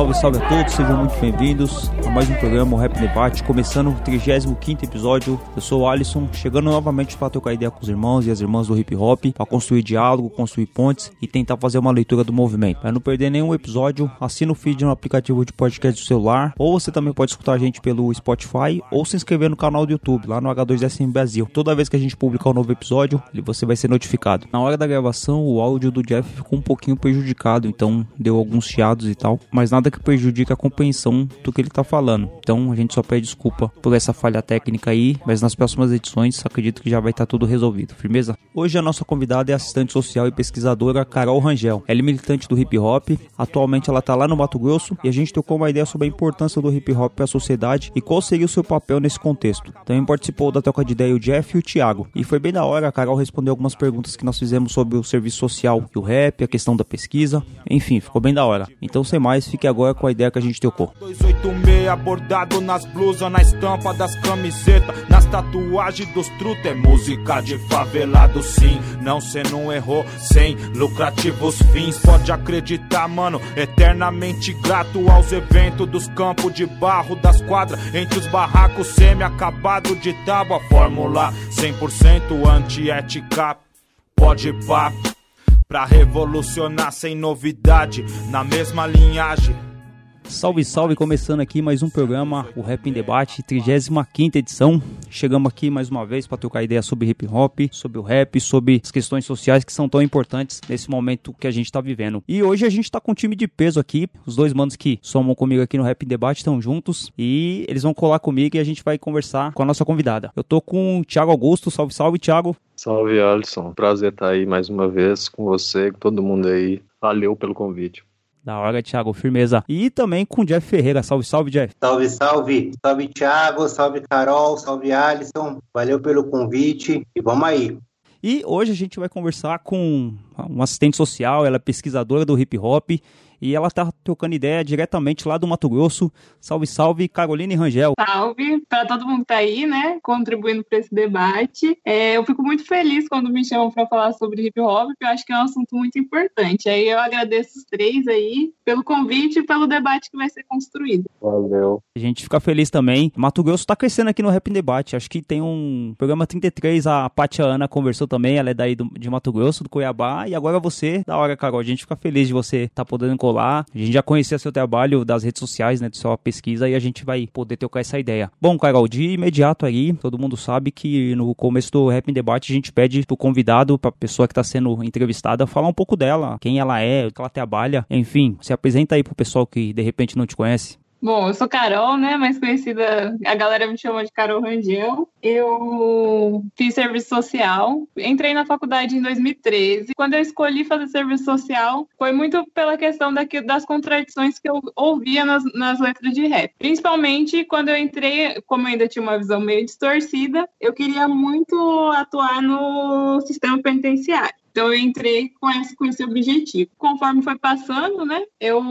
Salve, salve a todos, sejam muito bem-vindos a mais um programa, o Rap Debate, começando o 35 episódio. Eu sou o Alisson, chegando novamente para trocar ideia com os irmãos e as irmãs do hip hop, para construir diálogo, construir pontes e tentar fazer uma leitura do movimento. Para não perder nenhum episódio, assina o feed no aplicativo de podcast do celular, ou você também pode escutar a gente pelo Spotify ou se inscrever no canal do YouTube, lá no H2SM Brasil. Toda vez que a gente publicar um novo episódio, você vai ser notificado. Na hora da gravação, o áudio do Jeff ficou um pouquinho prejudicado, então deu alguns chiados e tal, mas nada que prejudique a compreensão do que ele tá falando. Então a gente só pede desculpa por essa falha técnica aí, mas nas próximas edições acredito que já vai estar tudo resolvido, firmeza? Hoje a nossa convidada é assistente social e pesquisadora Carol Rangel. Ela é militante do hip hop, atualmente ela tá lá no Mato Grosso e a gente trocou uma ideia sobre a importância do hip hop para a sociedade e qual seria o seu papel nesse contexto. Também participou da troca de ideia o Jeff e o Thiago. E foi bem da hora, a Carol respondeu algumas perguntas que nós fizemos sobre o serviço social e o rap, a questão da pesquisa, enfim, ficou bem da hora. Então sem mais, fique agora com a ideia que a gente trocou. 286 bordado nas blusas, na estampa das camisetas, nas tatuagens dos truta. É música de favelado, sim. Não cê não errou, sem lucrativos fins. Pode acreditar, mano, eternamente grato aos eventos dos campos de barro, das quadras, entre os barracos semi-acabado de tábua. Fórmula 100% antiética, pode pá. Pra revolucionar sem novidade, na mesma linhagem. Salve, salve, começando aqui mais um programa, o Rap em Debate, 35 edição. Chegamos aqui mais uma vez para trocar ideia sobre hip hop, sobre o rap, sobre as questões sociais que são tão importantes nesse momento que a gente tá vivendo. E hoje a gente tá com um time de peso aqui, os dois manos que somam comigo aqui no Rap em Debate estão juntos e eles vão colar comigo e a gente vai conversar com a nossa convidada. Eu tô com o Thiago Augusto, salve, salve, Thiago. Salve, Alisson. Prazer estar aí mais uma vez com você, com todo mundo aí. Valeu pelo convite. Da hora, Thiago, firmeza. E também com o Jeff Ferreira, salve, salve, Jeff. Salve, salve. Salve, Thiago. Salve, Carol. Salve, Alisson. Valeu pelo convite. E vamos aí. E hoje a gente vai conversar com uma assistente social, ela é pesquisadora do hip hop e ela tá trocando ideia diretamente lá do Mato Grosso. Salve, salve, Caroline Rangel. Salve para todo mundo que tá aí, né? Contribuindo para esse debate. É, eu fico muito feliz quando me chamam para falar sobre hip hop, porque eu acho que é um assunto muito importante. Aí eu agradeço os três aí pelo convite e pelo debate que vai ser construído. Valeu. A gente fica feliz também. Mato Grosso tá crescendo aqui no Rap em Debate. Acho que tem um programa 33, a Patia Ana conversou também, ela é daí do, de Mato Grosso, do Cuiabá. E agora você, da hora, Carol. A gente fica feliz de você estar tá podendo colar. A gente já conhecia seu trabalho das redes sociais, né, de sua pesquisa, e a gente vai poder trocar essa ideia. Bom, Carol, de imediato aí, todo mundo sabe que no começo do Rap em Debate a gente pede pro convidado, pra pessoa que tá sendo entrevistada, falar um pouco dela, quem ela é, o que ela trabalha, enfim, se apresenta aí pro pessoal que de repente não te conhece. Bom, eu sou Carol, né? Mais conhecida, a galera me chama de Carol Rangel. Eu fiz serviço social, entrei na faculdade em 2013. Quando eu escolhi fazer serviço social, foi muito pela questão daqui, das contradições que eu ouvia nas, nas letras de rap. Principalmente quando eu entrei, como eu ainda tinha uma visão meio distorcida, eu queria muito atuar no sistema penitenciário. Então eu entrei com esse, com esse objetivo. Conforme foi passando, né, eu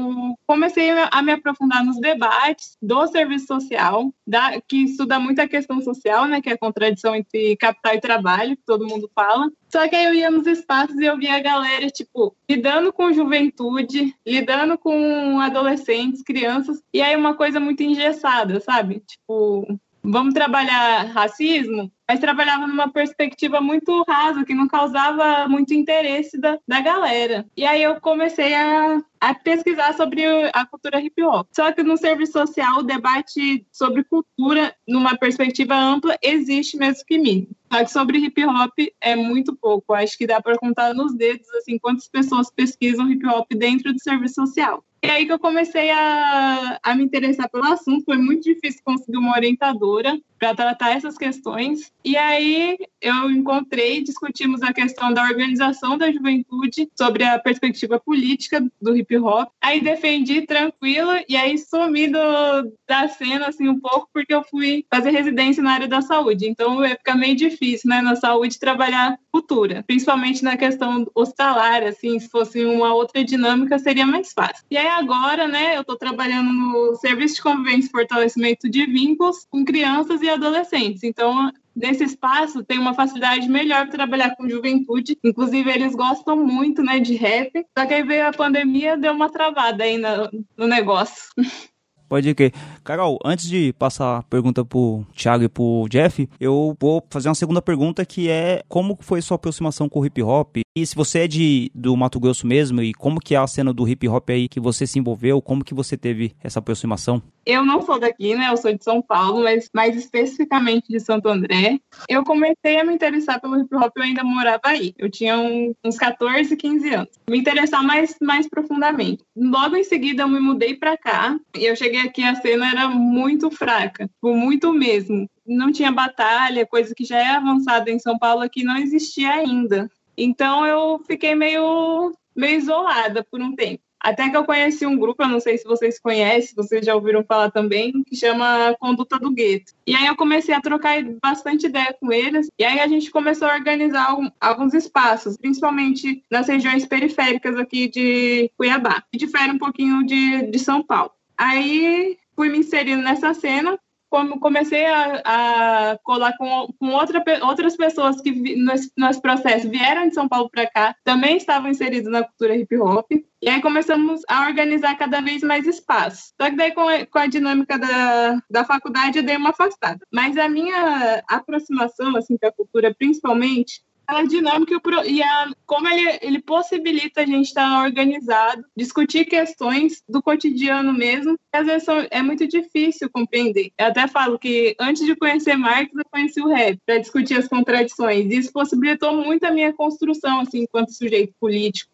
comecei a me aprofundar nos debates do serviço social, da, que estuda muito a questão social, né, que é a contradição entre capital e trabalho, que todo mundo fala. Só que aí eu ia nos espaços e eu via a galera, tipo, lidando com juventude, lidando com adolescentes, crianças, e aí uma coisa muito engessada, sabe? Tipo, vamos trabalhar racismo, mas trabalhava numa perspectiva muito rasa, que não causava muito interesse da, da galera. E aí eu comecei a, a pesquisar sobre a cultura hip hop. Só que no serviço social, o debate sobre cultura, numa perspectiva ampla, existe mesmo que mim. Só que sobre hip hop é muito pouco. Acho que dá para contar nos dedos assim quantas pessoas pesquisam hip hop dentro do serviço social. E aí que eu comecei a, a me interessar pelo assunto. Foi muito difícil conseguir uma orientadora. Para tratar essas questões. E aí eu encontrei, discutimos a questão da organização da juventude sobre a perspectiva política do hip hop. Aí defendi tranquilo e aí sumi do, da cena assim um pouco porque eu fui fazer residência na área da saúde. Então ia ficar meio difícil, né, na saúde trabalhar cultura, principalmente na questão hospitalar, assim, se fosse uma outra dinâmica seria mais fácil. E aí agora, né, eu estou trabalhando no serviço de convivência e fortalecimento de vínculos com crianças e adolescentes. Então, nesse espaço tem uma facilidade melhor para trabalhar com juventude. Inclusive, eles gostam muito né, de rap. Só que aí veio a pandemia, deu uma travada aí no, no negócio. Pode que. Carol, antes de passar a pergunta pro Thiago e pro Jeff, eu vou fazer uma segunda pergunta que é como foi sua aproximação com o hip hop? E se você é de do Mato Grosso mesmo, e como que é a cena do hip hop aí que você se envolveu, como que você teve essa aproximação? Eu não sou daqui, né? Eu sou de São Paulo, mas mais especificamente de Santo André. Eu comecei a me interessar pelo hip hop, eu ainda morava aí. Eu tinha uns 14, 15 anos. Me interessar mais, mais profundamente. Logo em seguida, eu me mudei para cá e eu cheguei aqui, a cena era muito fraca, tipo, muito mesmo. Não tinha batalha, coisa que já é avançada em São Paulo aqui não existia ainda. Então eu fiquei meio, meio isolada por um tempo. Até que eu conheci um grupo, eu não sei se vocês conhecem, vocês já ouviram falar também, que chama Conduta do Gueto. E aí eu comecei a trocar bastante ideia com eles, e aí a gente começou a organizar alguns espaços, principalmente nas regiões periféricas aqui de Cuiabá, que difere um pouquinho de, de São Paulo. Aí fui me inserindo nessa cena, comecei a, a colar com, com outra, outras pessoas que vi, nesse, nesse processo vieram de São Paulo para cá, também estavam inseridos na cultura hip hop. E aí começamos a organizar cada vez mais espaços. Só que daí com a, com a dinâmica da, da faculdade eu dei uma afastada. Mas a minha aproximação assim com a cultura, principalmente, a dinâmica e a, como ele, ele possibilita a gente estar organizado, discutir questões do cotidiano mesmo, que às vezes são, é muito difícil compreender. Eu até falo que antes de conhecer Marx, eu conheci o rap para discutir as contradições. Isso possibilitou muito a minha construção assim, enquanto sujeito político.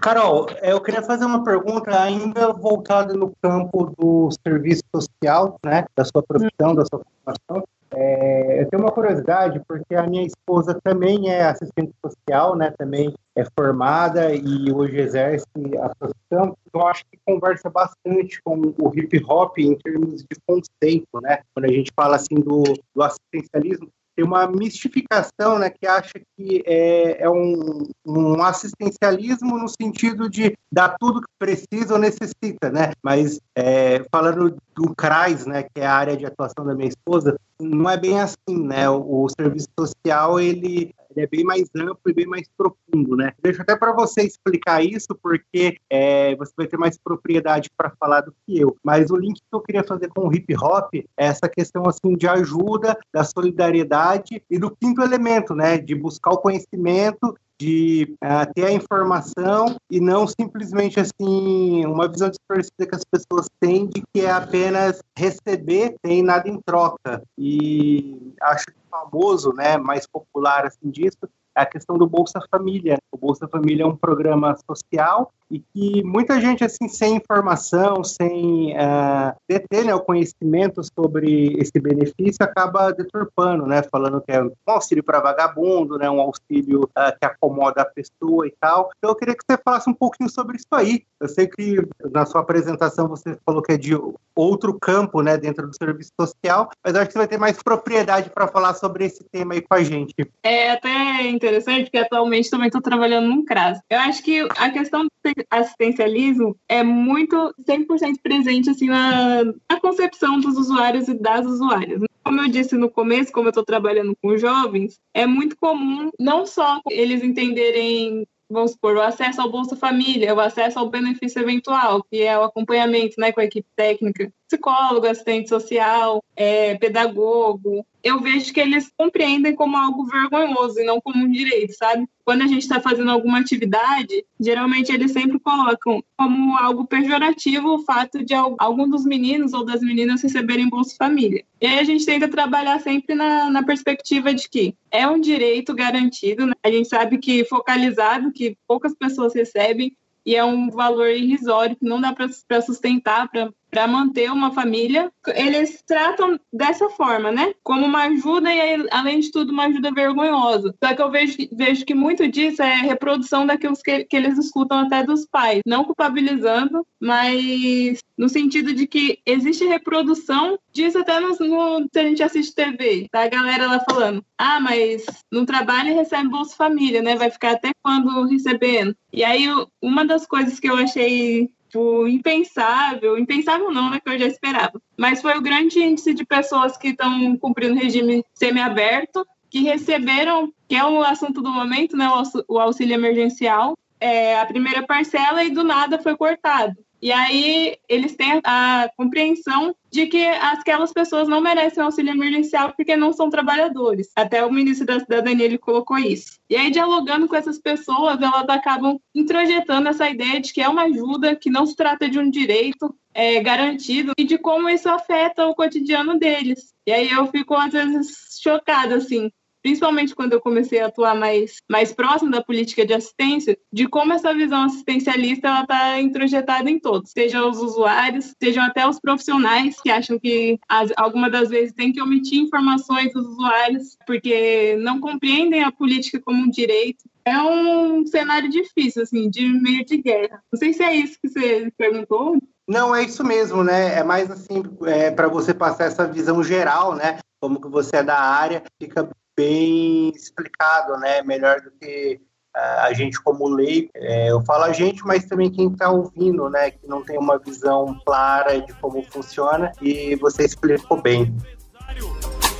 Carol, eu queria fazer uma pergunta ainda voltada no campo do serviço social, né, da sua profissão, da sua formação. É, eu tenho uma curiosidade, porque a minha esposa também é assistente social, né? Também é formada e hoje exerce a profissão. Então, acho que conversa bastante com o hip hop em termos de conceito, né? Quando a gente fala assim do, do assistencialismo, tem uma mistificação, né, que acha que é, é um, um, assistencialismo no sentido de dar tudo que precisa ou necessita, né? Mas é, falando do CRAS, né, que é a área de atuação da minha esposa, não é bem assim, né? O, o serviço social ele, ele, é bem mais amplo e bem mais profundo, né? Deixo até para você explicar isso, porque é, você vai ter mais propriedade para falar do que eu. Mas o link que eu queria fazer com o hip hop é essa questão assim de ajuda, da solidariedade e do quinto elemento, né? De buscar o conhecimento de uh, ter a informação e não simplesmente assim uma visão distorcida que as pessoas têm de que é apenas receber sem nada em troca. E acho famoso, né, mais popular assim disso a questão do Bolsa Família. O Bolsa Família é um programa social e que muita gente, assim, sem informação, sem uh, deter né, o conhecimento sobre esse benefício, acaba deturpando, né? Falando que é um auxílio para vagabundo, né? Um auxílio uh, que acomoda a pessoa e tal. Então, eu queria que você falasse um pouquinho sobre isso aí. Eu sei que na sua apresentação você falou que é de outro campo, né? Dentro do serviço social, mas acho que você vai ter mais propriedade para falar sobre esse tema aí com a gente. É até interessante, porque atualmente também estou trabalhando num CRAS. Eu acho que a questão do assistencialismo é muito 100% presente assim na, na concepção dos usuários e das usuárias. Como eu disse no começo, como eu estou trabalhando com jovens, é muito comum não só eles entenderem vamos supor, o acesso ao Bolsa Família, o acesso ao benefício eventual, que é o acompanhamento né, com a equipe técnica, psicólogo, assistente social, é, pedagogo, eu vejo que eles compreendem como algo vergonhoso e não como um direito, sabe? Quando a gente está fazendo alguma atividade, geralmente eles sempre colocam como algo pejorativo o fato de algum dos meninos ou das meninas receberem Bolsa Família. E aí a gente tenta trabalhar sempre na, na perspectiva de que é um direito garantido, né? a gente sabe que focalizado, que poucas pessoas recebem, e é um valor irrisório que não dá para sustentar, para para manter uma família, eles tratam dessa forma, né? Como uma ajuda e, além de tudo, uma ajuda vergonhosa. Só que eu vejo, vejo que muito disso é reprodução daquilo que, que eles escutam até dos pais, não culpabilizando, mas no sentido de que existe reprodução disso até no, no, se a gente assiste TV, tá? A galera lá falando, ah, mas no trabalho recebe Bolsa Família, né? Vai ficar até quando recebendo? E aí, uma das coisas que eu achei tipo, impensável, impensável não, né, que eu já esperava, mas foi o grande índice de pessoas que estão cumprindo regime semiaberto, que receberam, que é o assunto do momento, né, o auxílio emergencial, é, a primeira parcela e do nada foi cortado. E aí eles têm a compreensão de que aquelas pessoas não merecem auxílio emergencial porque não são trabalhadores. Até o ministro da Cidadania ele colocou isso. E aí, dialogando com essas pessoas, elas acabam introjetando essa ideia de que é uma ajuda, que não se trata de um direito é, garantido e de como isso afeta o cotidiano deles. E aí eu fico, às vezes, chocada, assim, principalmente quando eu comecei a atuar mais, mais próximo da política de assistência, de como essa visão assistencialista está introjetada em todos, sejam os usuários, sejam até os profissionais que acham que as, algumas das vezes tem que omitir informações dos usuários porque não compreendem a política como um direito. É um cenário difícil, assim, de meio de guerra. Não sei se é isso que você perguntou. Não, é isso mesmo, né? É mais assim, é, para você passar essa visão geral, né? Como que você é da área, fica bem explicado, né? Melhor do que uh, a gente como lei. É, eu falo a gente, mas também quem está ouvindo, né? Que não tem uma visão clara de como funciona e você explicou bem.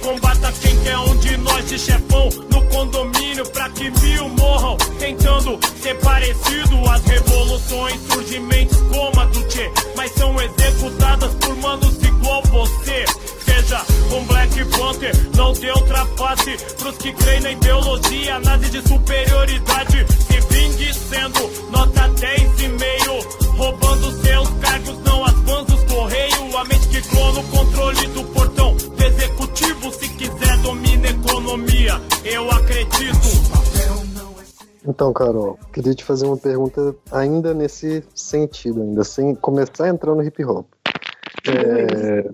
Combata quem quer um de nós de chefão no condomínio pra que mil morram tentando ser parecido às revoluções surgem mentes como a do Che, mas são executadas por manos igual você seja um Black Panther. Não dê ultrapasse pros que creem na ideologia nazi de superioridade. Se vingue sendo nota 10 e meio, roubando seus cargos, não as fãs dos correios. A mente que clona o controle do portão do executivo. Se quiser, domina a economia. Eu acredito. Então, Carol, queria te fazer uma pergunta ainda nesse sentido, ainda sem começar a entrar no hip hop. É,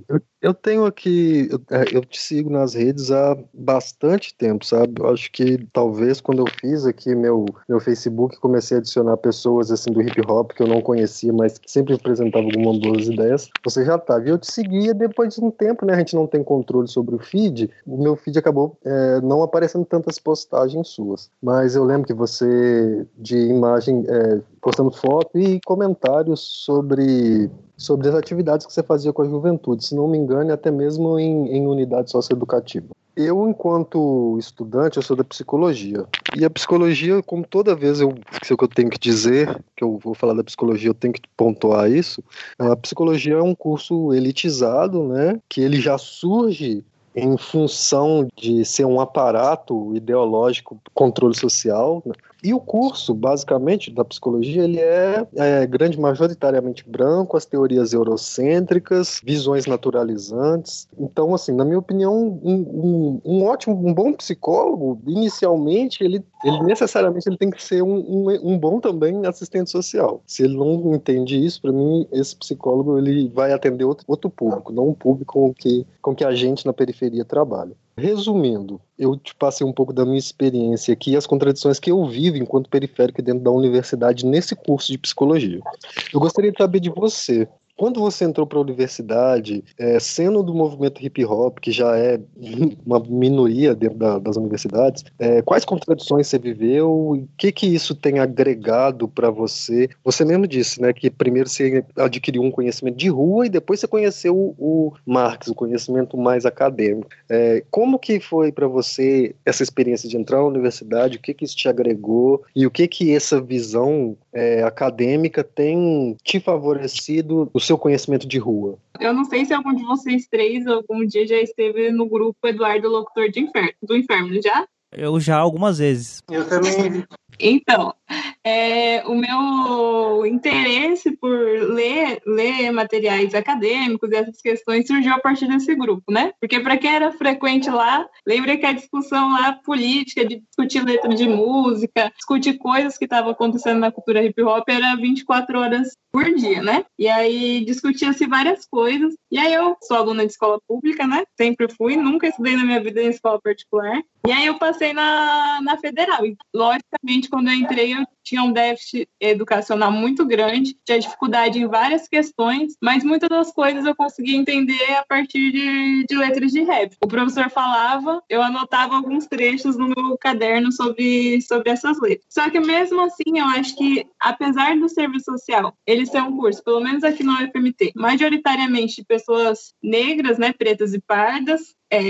eu, tenho aqui, eu, é, eu, te sigo nas redes há bastante tempo, sabe? Eu acho que talvez quando eu fiz aqui meu, meu Facebook, comecei a adicionar pessoas assim do hip hop que eu não conhecia, mas que sempre apresentavam algumas boas ideias, você já estava. Tá, e eu te seguia depois de um tempo, né? A gente não tem controle sobre o feed, o meu feed acabou é, não aparecendo tantas postagens suas. Mas eu lembro que você, de imagem, é, postando foto e comentários sobre sobre as atividades que você fazia com a juventude, se não me engano, até mesmo em, em unidade socioeducativa. Eu, enquanto estudante, eu sou da psicologia. E a psicologia, como toda vez eu, se eu tenho que dizer, que eu vou falar da psicologia, eu tenho que pontuar isso, a psicologia é um curso elitizado, né, que ele já surge em função de ser um aparato ideológico controle social, né? E o curso, basicamente, da psicologia, ele é, é, grande majoritariamente branco, as teorias eurocêntricas, visões naturalizantes. Então, assim, na minha opinião, um, um, um ótimo, um bom psicólogo, inicialmente, ele, ele necessariamente ele tem que ser um, um, um bom também assistente social. Se ele não entende isso, para mim, esse psicólogo ele vai atender outro, outro público, não um público com que, com que a gente na periferia trabalha. Resumindo, eu te passei um pouco da minha experiência aqui e as contradições que eu vivo enquanto periférico dentro da universidade nesse curso de psicologia. Eu gostaria de saber de você, quando você entrou para a universidade, é, sendo do movimento hip hop, que já é uma minoria dentro da, das universidades, é, quais contradições você viveu e o que, que isso tem agregado para você? Você mesmo disse né, que primeiro você adquiriu um conhecimento de rua e depois você conheceu o, o Marx, o conhecimento mais acadêmico. É, como que foi para você essa experiência de entrar na universidade? O que, que isso te agregou e o que, que essa visão é, acadêmica tem te favorecido seu conhecimento de rua? Eu não sei se algum de vocês três algum dia já esteve no grupo Eduardo Locutor de Inferno, do Inferno, já? Eu já algumas vezes. Eu também. Então, é, o meu interesse por ler, ler materiais acadêmicos e essas questões surgiu a partir desse grupo, né? Porque para quem era frequente lá, lembra que a discussão lá política, de discutir letra de música, discutir coisas que estavam acontecendo na cultura hip hop era 24 horas por dia, né? E aí discutia-se várias coisas. E aí eu sou aluna de escola pública, né? Sempre fui, nunca estudei na minha vida em escola particular. E aí eu passei na, na federal. E, logicamente, quando eu entrei, eu tinha um déficit educacional muito grande, tinha dificuldade em várias questões, mas muitas das coisas eu conseguia entender a partir de, de letras de rap. O professor falava, eu anotava alguns trechos no meu caderno sobre, sobre essas letras. Só que mesmo assim, eu acho que, apesar do serviço social, ele ser um curso, pelo menos aqui no UFMT, majoritariamente de pessoas negras, né, pretas e pardas, é,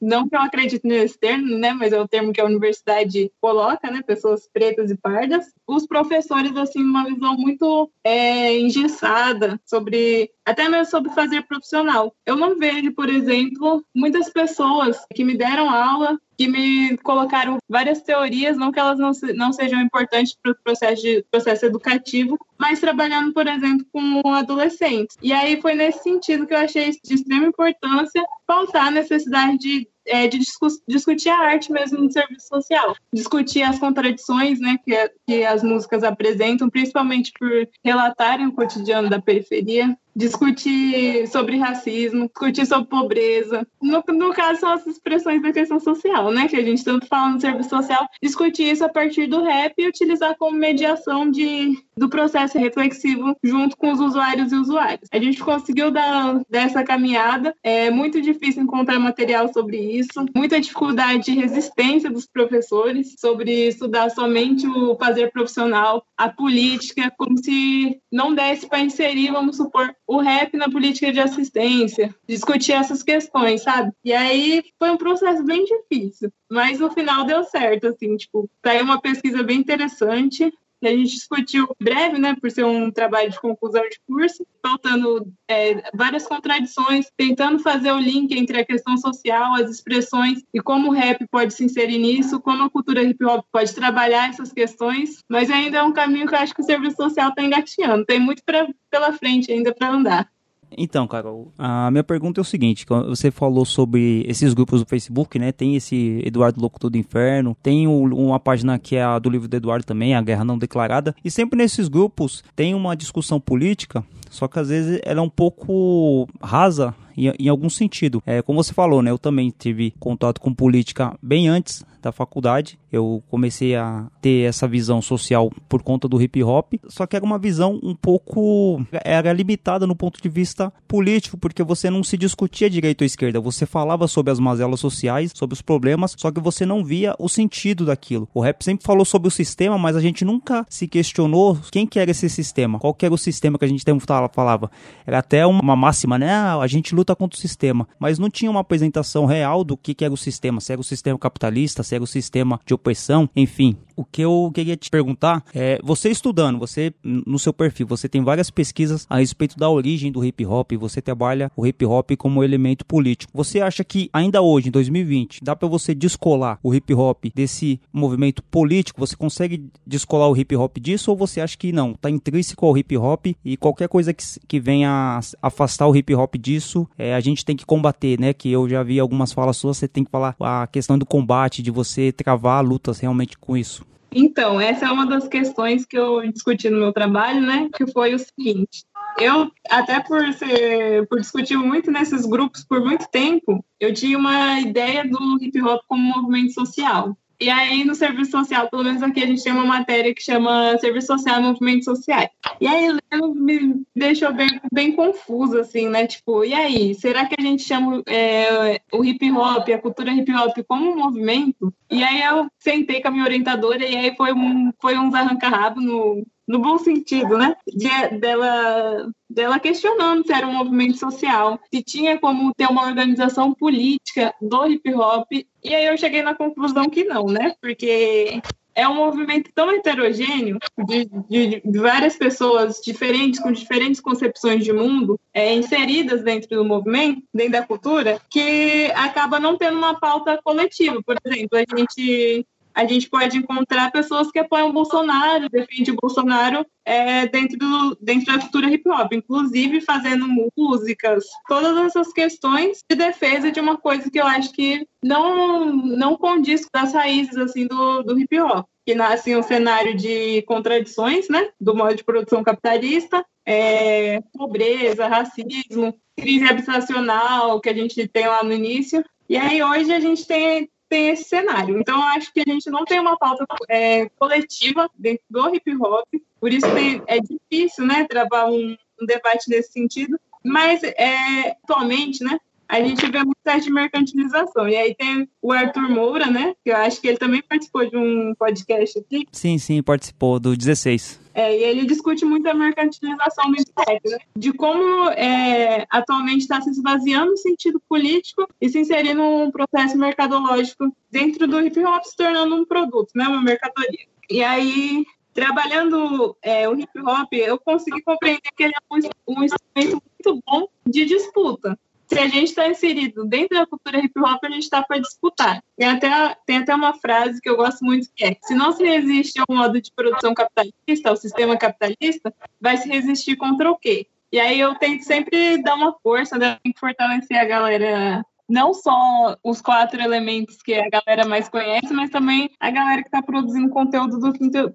não que eu acredite nesse termo, né, mas é o termo que a universidade coloca, né, pessoas pretas e pardas. Os professores, assim, uma visão muito é, engessada sobre, até mesmo sobre fazer profissional. Eu não vejo, por exemplo, muitas pessoas que me deram aula que me colocaram várias teorias, não que elas não, se, não sejam importantes para o processo, de, processo educativo, mas trabalhando, por exemplo, com adolescentes. E aí foi nesse sentido que eu achei de extrema importância pautar a necessidade de é, de discu discutir a arte mesmo no serviço social, discutir as contradições né, que, que as músicas apresentam, principalmente por relatarem o cotidiano da periferia, discutir sobre racismo, discutir sobre pobreza. No, no caso, são as expressões da questão social, né? Que a gente tanto fala no serviço social, discutir isso a partir do rap e utilizar como mediação de, do processo reflexivo junto com os usuários e usuários. A gente conseguiu dar dessa caminhada, é muito difícil encontrar material sobre isso, muita dificuldade de resistência dos professores sobre estudar somente o fazer profissional, a política, como se não desse para inserir, vamos supor, o rap na política de assistência, discutir essas questões, sabe? E aí foi um processo bem difícil, mas no final deu certo, assim, tipo, saiu uma pesquisa bem interessante, a gente discutiu breve, né, por ser um trabalho de conclusão de curso, faltando é, várias contradições, tentando fazer o link entre a questão social, as expressões e como o rap pode se inserir nisso, como a cultura hip hop pode trabalhar essas questões, mas ainda é um caminho que eu acho que o serviço social está engatinhando, tem muito pra, pela frente ainda para andar. Então, Carol, a minha pergunta é o seguinte: você falou sobre esses grupos do Facebook, né? Tem esse Eduardo Locutor do Inferno, tem uma página que é a do livro do Eduardo também, A Guerra Não Declarada, e sempre nesses grupos tem uma discussão política, só que às vezes ela é um pouco rasa em, em algum sentido. É, como você falou, né? Eu também tive contato com política bem antes da faculdade. Eu comecei a ter essa visão social por conta do hip hop, só que era uma visão um pouco era limitada no ponto de vista político, porque você não se discutia direita ou esquerda, você falava sobre as mazelas sociais, sobre os problemas, só que você não via o sentido daquilo. O rap sempre falou sobre o sistema, mas a gente nunca se questionou quem que era esse sistema, qual que era o sistema que a gente falava. Era até uma máxima, né? Ah, a gente luta contra o sistema, mas não tinha uma apresentação real do que, que era o sistema, se era o sistema capitalista, se era o sistema de opressão, enfim. O que eu queria te perguntar é, você estudando, você no seu perfil, você tem várias pesquisas a respeito da origem do hip hop, você trabalha o hip hop como elemento político. Você acha que ainda hoje, em 2020, dá para você descolar o hip hop desse movimento político? Você consegue descolar o hip hop disso ou você acha que não? Tá intrínseco ao hip hop e qualquer coisa que, que venha afastar o hip hop disso, é, a gente tem que combater, né? Que eu já vi algumas falas suas, você tem que falar a questão do combate, de você travar lutas realmente com isso. Então, essa é uma das questões que eu discuti no meu trabalho, né? Que foi o seguinte: eu, até por, ser, por discutir muito nesses grupos por muito tempo, eu tinha uma ideia do hip hop como movimento social. E aí, no serviço social, pelo menos aqui, a gente tem uma matéria que chama Serviço Social e Movimentos Sociais. E aí, me deixou bem, bem confuso, assim, né? Tipo, e aí, será que a gente chama é, o hip hop, a cultura hip hop, como um movimento? E aí, eu sentei com a minha orientadora e aí foi um, foi uns arranca-rabo no, no bom sentido, né? De, dela, dela questionando se era um movimento social, se tinha como ter uma organização política do hip hop. E aí eu cheguei na conclusão que não, né? Porque é um movimento tão heterogêneo de, de, de, várias pessoas diferentes, com diferentes concepções de mundo, é, inseridas dentro do movimento, dentro da cultura, que acaba não tendo uma pauta coletiva. Por exemplo, a gente a gente pode encontrar pessoas que apoiam o Bolsonaro, defendem o Bolsonaro é, dentro, do, dentro da cultura hip hop, inclusive fazendo músicas, todas essas questões de defesa de uma coisa que eu acho que não, não condiz com as raízes assim do, do hip hop. Que nasce em um cenário de contradições, né, do modo de produção capitalista, é, pobreza, racismo, crise habitacional que a gente tem lá no início. E aí hoje a gente tem, tem esse cenário. Então acho que a gente não tem uma pauta é, coletiva dentro do hip hop, por isso tem, é difícil, né, travar um, um debate nesse sentido. Mas é, atualmente, né, a gente vê muito de mercantilização. E aí tem o Arthur Moura, né? Que eu acho que ele também participou de um podcast aqui. Sim, sim, participou do 16. É, e ele discute muito a mercantilização do internet, né? De como é, atualmente está se esvaziando o sentido político e se inserindo num processo mercadológico dentro do hip hop, se tornando um produto, né? Uma mercadoria. E aí, trabalhando é, o hip hop, eu consegui compreender que ele é um, um instrumento muito bom de disputa se a gente está inserido dentro da cultura hip hop, a gente está para disputar. Tem até, tem até uma frase que eu gosto muito que é: se não se resiste ao modo de produção capitalista, ao sistema capitalista, vai se resistir contra o quê? E aí eu tento sempre dar uma força, né, fortalecer a galera não só os quatro elementos que a galera mais conhece, mas também a galera que está produzindo conteúdo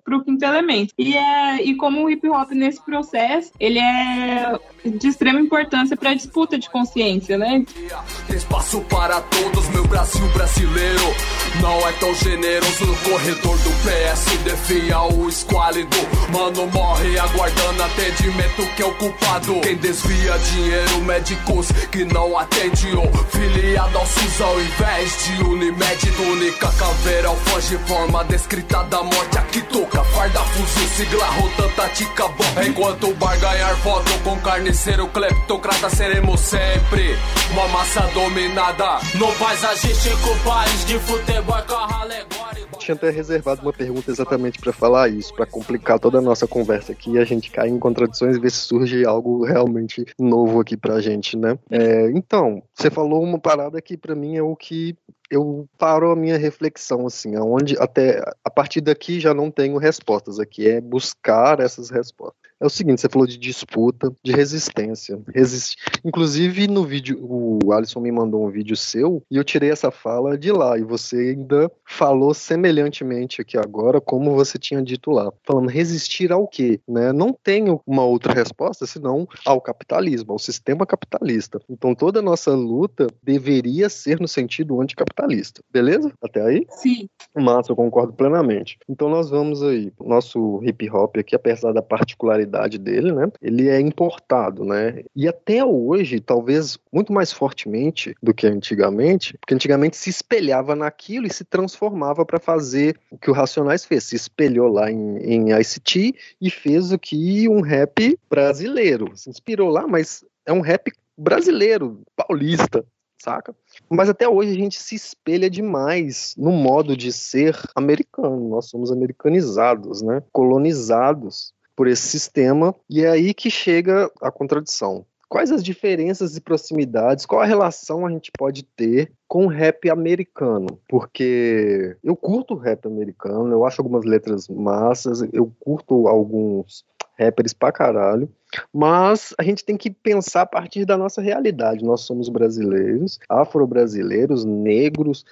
para o quinto elemento. E, é, e como o hip hop nesse processo, ele é de extrema importância para a disputa de consciência, né? Espaço para todos, meu Brasil brasileiro. Não é tão generoso no corredor do PS, defia o esquálido. Mano morre aguardando atendimento que é o culpado. Quem desvia dinheiro, médicos que não atende o filho Filiado ao SUS ao invés de Unimed Túnica caveira, foge forma descrita da morte Aqui toca, farda, fuzil, sigla, rotan, tática, bom Enquanto o bar ganhar voto com carniceiro Cleptocrata seremos sempre Uma massa dominada. Gente com país de futebol é carro alegórico tinha até reservado uma pergunta exatamente para falar isso, para complicar toda a nossa conversa aqui e a gente cair em contradições e ver se surge algo realmente novo aqui pra gente, né? É, então, você falou uma parada que para mim é o que eu paro a minha reflexão assim, aonde até a partir daqui já não tenho respostas aqui, é buscar essas respostas. É o seguinte, você falou de disputa, de resistência. Resist... Inclusive no vídeo, o Alisson me mandou um vídeo seu e eu tirei essa fala de lá e você ainda falou semelhantemente aqui agora como você tinha dito lá, falando resistir ao quê, né? Não tenho uma outra resposta senão ao capitalismo, ao sistema capitalista. Então toda a nossa luta deveria ser no sentido anticapitalista capitalista. Beleza? Até aí? Sim. Massa, eu concordo plenamente. Então nós vamos aí. Nosso hip hop aqui, apesar da particularidade dele, né? Ele é importado, né? E até hoje, talvez muito mais fortemente do que antigamente, porque antigamente se espelhava naquilo e se transformava para fazer o que o Racionais fez. Se espelhou lá em, em ICT e fez o que um rap brasileiro. Se inspirou lá, mas é um rap brasileiro, paulista, saca? Mas até hoje a gente se espelha demais no modo de ser americano. Nós somos americanizados, né? Colonizados por esse sistema e é aí que chega a contradição. Quais as diferenças e proximidades? Qual a relação a gente pode ter com o rap americano? Porque eu curto o rap americano, eu acho algumas letras massas, eu curto alguns rappers pra caralho. Mas a gente tem que pensar a partir da nossa realidade. Nós somos brasileiros, afro-brasileiros, negros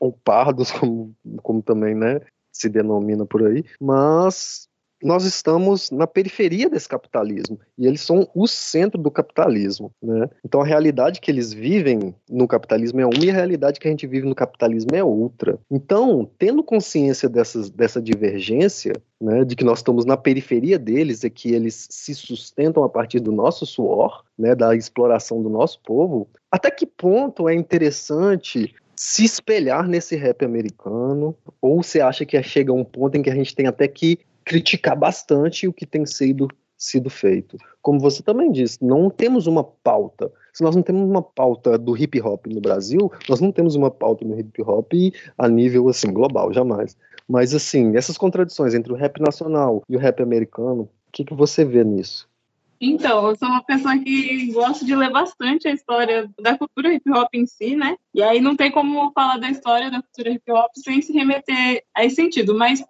ou pardos, como, como também né, se denomina por aí. Mas nós estamos na periferia desse capitalismo e eles são o centro do capitalismo, né? Então a realidade que eles vivem no capitalismo é uma e a realidade que a gente vive no capitalismo é outra. Então, tendo consciência dessas, dessa divergência, né, de que nós estamos na periferia deles e que eles se sustentam a partir do nosso suor, né, da exploração do nosso povo, até que ponto é interessante se espelhar nesse rap americano? Ou você acha que chega um ponto em que a gente tem até que criticar bastante o que tem sido, sido feito. Como você também disse, não temos uma pauta. Se nós não temos uma pauta do hip hop no Brasil, nós não temos uma pauta no hip hop a nível assim global, jamais. Mas assim, essas contradições entre o rap nacional e o rap americano, o que, que você vê nisso? Então, eu sou uma pessoa que gosta de ler bastante a história da cultura hip hop em si, né? E aí não tem como falar da história da cultura hip hop sem se remeter a esse sentido, mas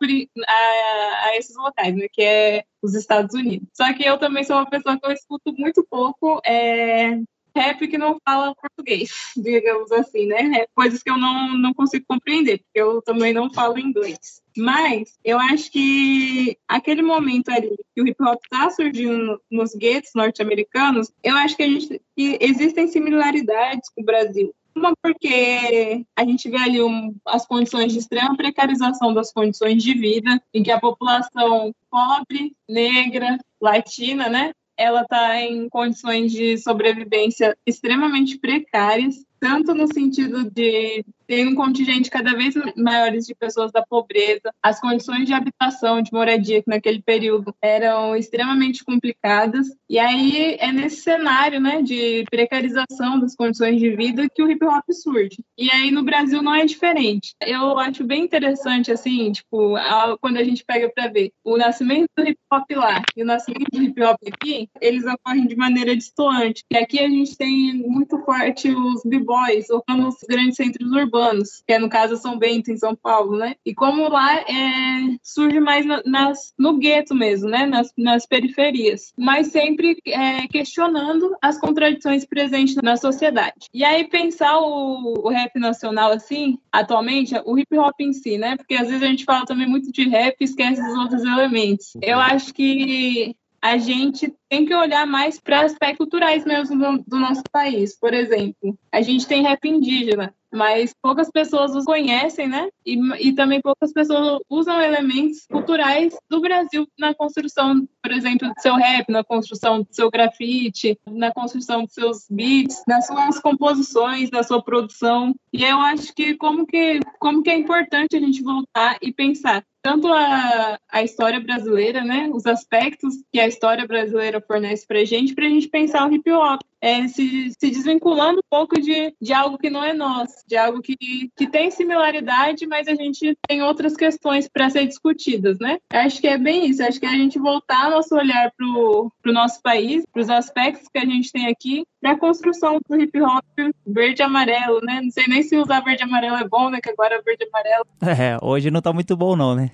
a, a, esses locais, né? Que é os Estados Unidos. Só que eu também sou uma pessoa que eu escuto muito pouco é, rap que não fala português, digamos assim, né? Coisas que eu não, não consigo compreender, porque eu também não falo inglês. Mas eu acho que aquele momento ali que o hip hop está surgindo nos guetos norte-americanos, eu acho que a gente que existem similaridades com o Brasil. Uma porque a gente vê ali um, as condições de extrema precarização das condições de vida, em que a população pobre, negra, latina, né, ela está em condições de sobrevivência extremamente precárias, tanto no sentido de ter um contingente cada vez maiores de pessoas da pobreza, as condições de habitação, de moradia, que naquele período eram extremamente complicadas, e aí é nesse cenário, né, de precarização das condições de vida que o hip hop surge. E aí no Brasil não é diferente. Eu acho bem interessante, assim, tipo, quando a gente pega para ver o nascimento do hip hop lá e o nascimento do hip hop aqui, eles ocorrem de maneira distoante. E aqui a gente tem muito forte os b-boys, ou grandes centros urbanos, urbanos, que é no caso São Bento, em São Paulo, né? E como lá é, surge mais na, nas, no gueto mesmo, né? Nas, nas periferias, mas sempre é, questionando as contradições presentes na sociedade. E aí pensar o, o rap nacional assim, atualmente, o hip hop em si, né? Porque às vezes a gente fala também muito de rap e esquece dos outros elementos. Eu acho que a gente tem que olhar mais para aspectos culturais mesmo do, do, nosso país. Por exemplo, a gente tem rap indígena mas poucas pessoas os conhecem, né? E, e também poucas pessoas usam elementos culturais do Brasil na construção, por exemplo, do seu rap, na construção do seu grafite, na construção dos seus beats, nas suas composições, na sua produção. E eu acho que como que, como que é importante a gente voltar e pensar tanto a, a história brasileira, né, os aspectos que a história brasileira fornece para gente, para a gente pensar o hip hop é, se, se desvinculando um pouco de, de algo que não é nosso, de algo que, que tem similaridade, mas a gente tem outras questões para ser discutidas, né? Acho que é bem isso, acho que é a gente voltar nosso olhar para o nosso país, para os aspectos que a gente tem aqui, para a construção do hip hop verde e amarelo, né? Não sei nem se usar verde e amarelo é bom, né? Que agora é verde e amarelo. É, hoje não tá muito bom, não, né?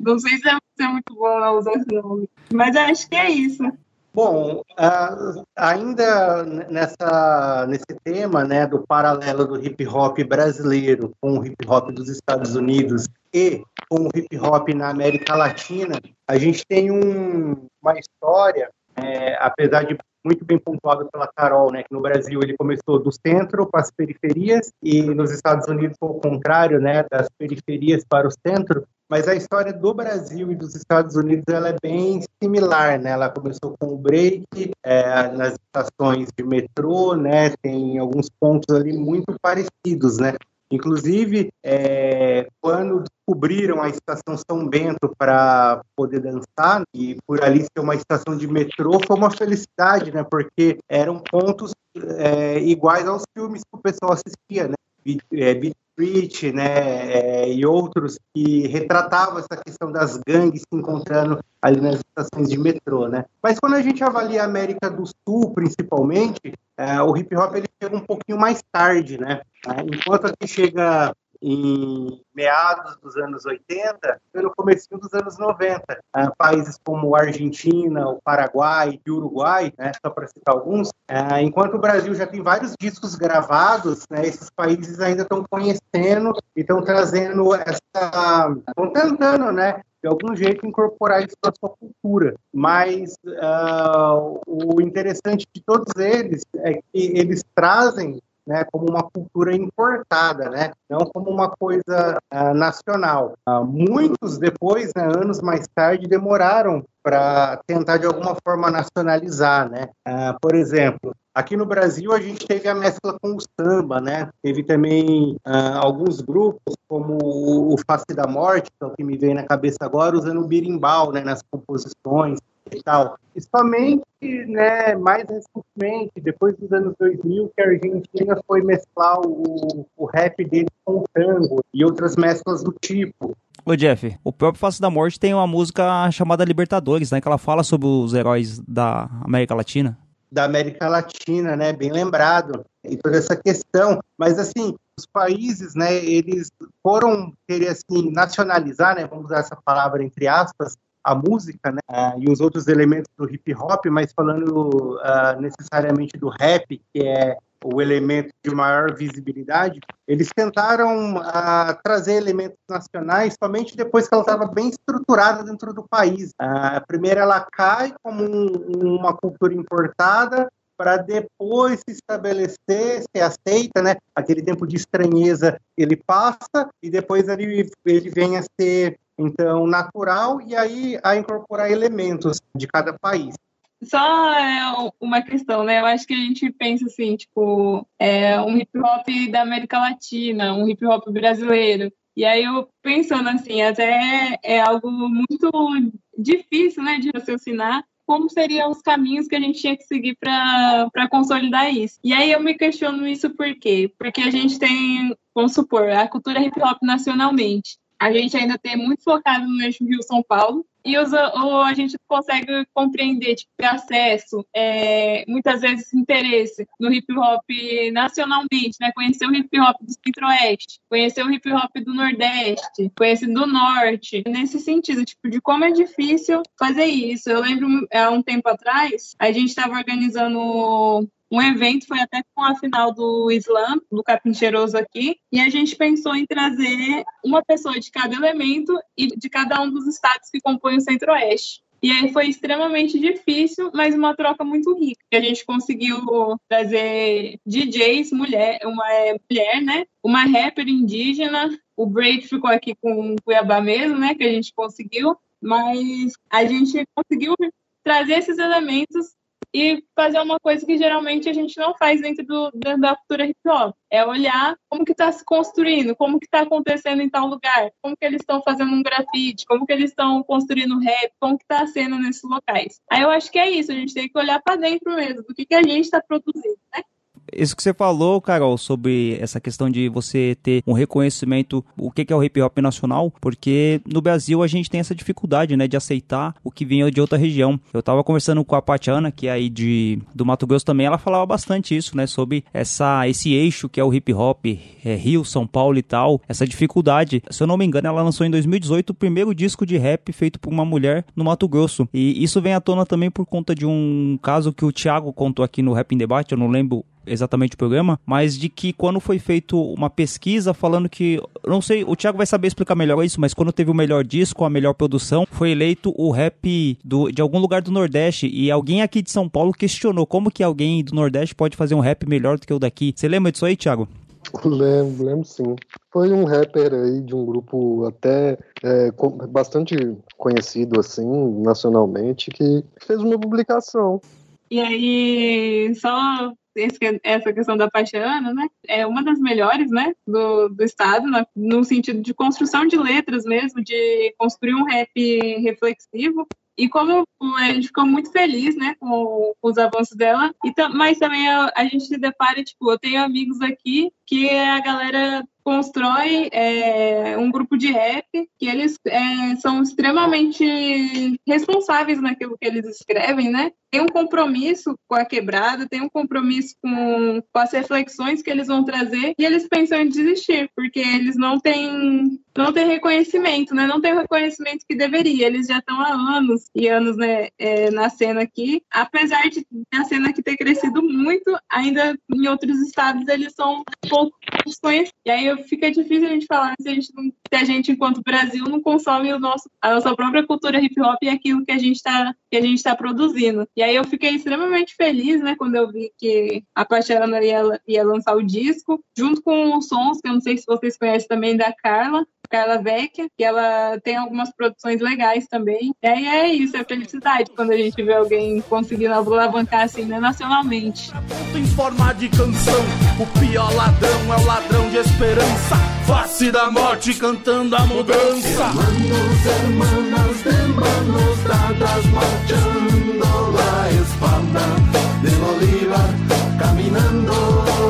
Não sei se é, se é muito bom usar esse nome, mas acho que é isso. Bom, uh, ainda nessa, nesse tema né, do paralelo do hip hop brasileiro com o hip hop dos Estados Unidos e com o hip hop na América Latina, a gente tem um, uma história, é, apesar de muito bem pontuado pela Carol, né, que no Brasil ele começou do centro para as periferias e nos Estados Unidos foi o contrário, né, das periferias para o centro. Mas a história do Brasil e dos Estados Unidos ela é bem similar, né? Ela começou com o break é, nas estações de metrô, né? Tem alguns pontos ali muito parecidos, né? Inclusive, é, quando descobriram a estação São Bento para poder dançar, e por ali ser uma estação de metrô, foi uma felicidade, né? Porque eram pontos é, iguais aos filmes que o pessoal assistia, né? Beat Street, né, é, e outros que retratavam essa questão das gangues se encontrando ali nas estações de metrô, né. Mas quando a gente avalia a América do Sul, principalmente, é, o hip hop ele chega um pouquinho mais tarde, né. Enquanto aqui chega em meados dos anos 80 pelo começo dos anos 90. Ah, países como Argentina, o Paraguai e Uruguai, né, só para citar alguns, ah, enquanto o Brasil já tem vários discos gravados, né, esses países ainda estão conhecendo e estão trazendo essa... estão tentando, né, de algum jeito incorporar isso na sua cultura. Mas uh, o interessante de todos eles é que eles trazem né, como uma cultura importada, né, não como uma coisa uh, nacional. Uh, muitos depois, né, anos mais tarde, demoraram para tentar de alguma forma nacionalizar, né? Uh, por exemplo, aqui no Brasil a gente teve a mescla com o samba, né? Teve também alguns grupos como o Face da Morte, que é o que me vem na cabeça agora, usando o birimbau, né, nas composições. E tal. E somente, né, mais recentemente, depois dos anos 2000, que a Argentina foi mesclar o, o rap dele com o tango e outras mesclas do tipo. Ô Jeff, o próprio Face da Morte tem uma música chamada Libertadores, né? Que ela fala sobre os heróis da América Latina. Da América Latina, né? Bem lembrado. E toda essa questão. Mas assim, os países, né? Eles foram querer assim nacionalizar, né? Vamos usar essa palavra entre aspas, a música, né? Uh, e os outros elementos do hip hop, mas falando uh, necessariamente do rap, que é o elemento de maior visibilidade, eles tentaram uh, trazer elementos nacionais somente depois que ela estava bem estruturada dentro do país. Primeiro ela cai como um, uma cultura importada, para depois se estabelecer, ser aceita, né? Aquele tempo de estranheza ele passa e depois ele, ele vem a ser então natural e aí a incorporar elementos de cada país. Só é uma questão, né? Eu acho que a gente pensa assim, tipo, é um hip hop da América Latina, um hip hop brasileiro. E aí eu pensando assim, até é algo muito difícil, né, de raciocinar como seriam os caminhos que a gente tinha que seguir para consolidar isso. E aí eu me questiono isso por quê? Porque a gente tem, vamos supor, a cultura hip hop nacionalmente a gente ainda tem muito focado no eixo Rio-São Paulo, e ou a gente consegue compreender tipo, acesso, é, muitas vezes interesse no hip hop nacionalmente, né? Conhecer o hip hop do Centro-Oeste, conhecer o hip hop do Nordeste, conhecer do Norte, nesse sentido, tipo, de como é difícil fazer isso. Eu lembro há um tempo atrás, a gente estava organizando um evento, foi até com a final do Slam, do Capim Cheiroso aqui, e a gente pensou em trazer uma pessoa de cada elemento e de cada um dos estados que compõem o Centro-Oeste. E aí foi extremamente difícil, mas uma troca muito rica. A gente conseguiu trazer DJs, mulher, uma é, mulher, né? Uma rapper indígena. O Braid ficou aqui com o Cuiabá mesmo, né? Que a gente conseguiu. Mas a gente conseguiu trazer esses elementos e fazer uma coisa que geralmente a gente não faz dentro, do, da cultura hip hop. É olhar como que está se construindo, como que está acontecendo em tal lugar, como que eles estão fazendo um grafite, como que eles estão construindo rap, como que está cena nesses locais. Aí eu acho que é isso, a gente tem que olhar para dentro mesmo, do que, que a gente está produzindo, né? Isso que você falou, Carol, sobre essa questão de você ter um reconhecimento, o que é o hip hop nacional, porque no Brasil a gente tem essa dificuldade, né, de aceitar o que vinha de outra região. Eu tava conversando com a Patiana, que é aí de, do Mato Grosso também, ela falava bastante isso, né, sobre essa, esse eixo que é o hip hop, é, Rio, São Paulo e tal, essa dificuldade. Se eu não me engano, ela lançou em 2018 o primeiro disco de rap feito por uma mulher no Mato Grosso. E isso vem à tona também por conta de um caso que o Thiago contou aqui no Rap em Debate, eu não lembro exatamente o programa, mas de que quando foi feito uma pesquisa falando que, não sei, o Thiago vai saber explicar melhor isso, mas quando teve o melhor disco, a melhor produção, foi eleito o rap do, de algum lugar do Nordeste e alguém aqui de São Paulo questionou como que alguém do Nordeste pode fazer um rap melhor do que o daqui. Você lembra disso aí, Thiago? Lembro, lembro sim. Foi um rapper aí de um grupo até é, bastante conhecido assim, nacionalmente, que fez uma publicação. E aí, só essa questão da Paixana, né? É uma das melhores, né? Do, do estado, né, no sentido de construção de letras mesmo, de construir um rap reflexivo. E como a gente ficou muito feliz, né, com, com os avanços dela, e mas também a, a, gente se depara, tipo, eu tenho amigos aqui que a galera constrói é, um grupo de rap que eles é, são extremamente responsáveis naquilo que eles escrevem, né? Tem um compromisso com a quebrada, tem um compromisso com, com as reflexões que eles vão trazer e eles pensam em desistir, porque eles não têm não têm reconhecimento, né? Não tem o reconhecimento que deveria. Eles já estão há anos e anos né, é, na cena aqui. Apesar de a cena aqui ter crescido muito, ainda em outros estados eles são pouco conhecidos. E aí fica difícil a gente falar se a gente, não, se a gente enquanto Brasil, não consome o nosso, a nossa própria cultura hip hop e aquilo que a gente está está produzindo. E aí eu fiquei extremamente feliz, né, quando eu vi que a Paixana ia, ia lançar o disco, junto com os sons, que eu não sei se vocês conhecem também, da Carla, Carla Vecchia, que ela tem algumas produções legais também. E aí é isso, é felicidade quando a gente vê alguém conseguindo alavancar assim, né, nacionalmente. Em forma de canção, o pior ladrão é o ladrão de esperança. Face da morte cantando a mudança. Hermanos, hermanas, hermanos, dadas marchando la espalda de Bolívar, caminando.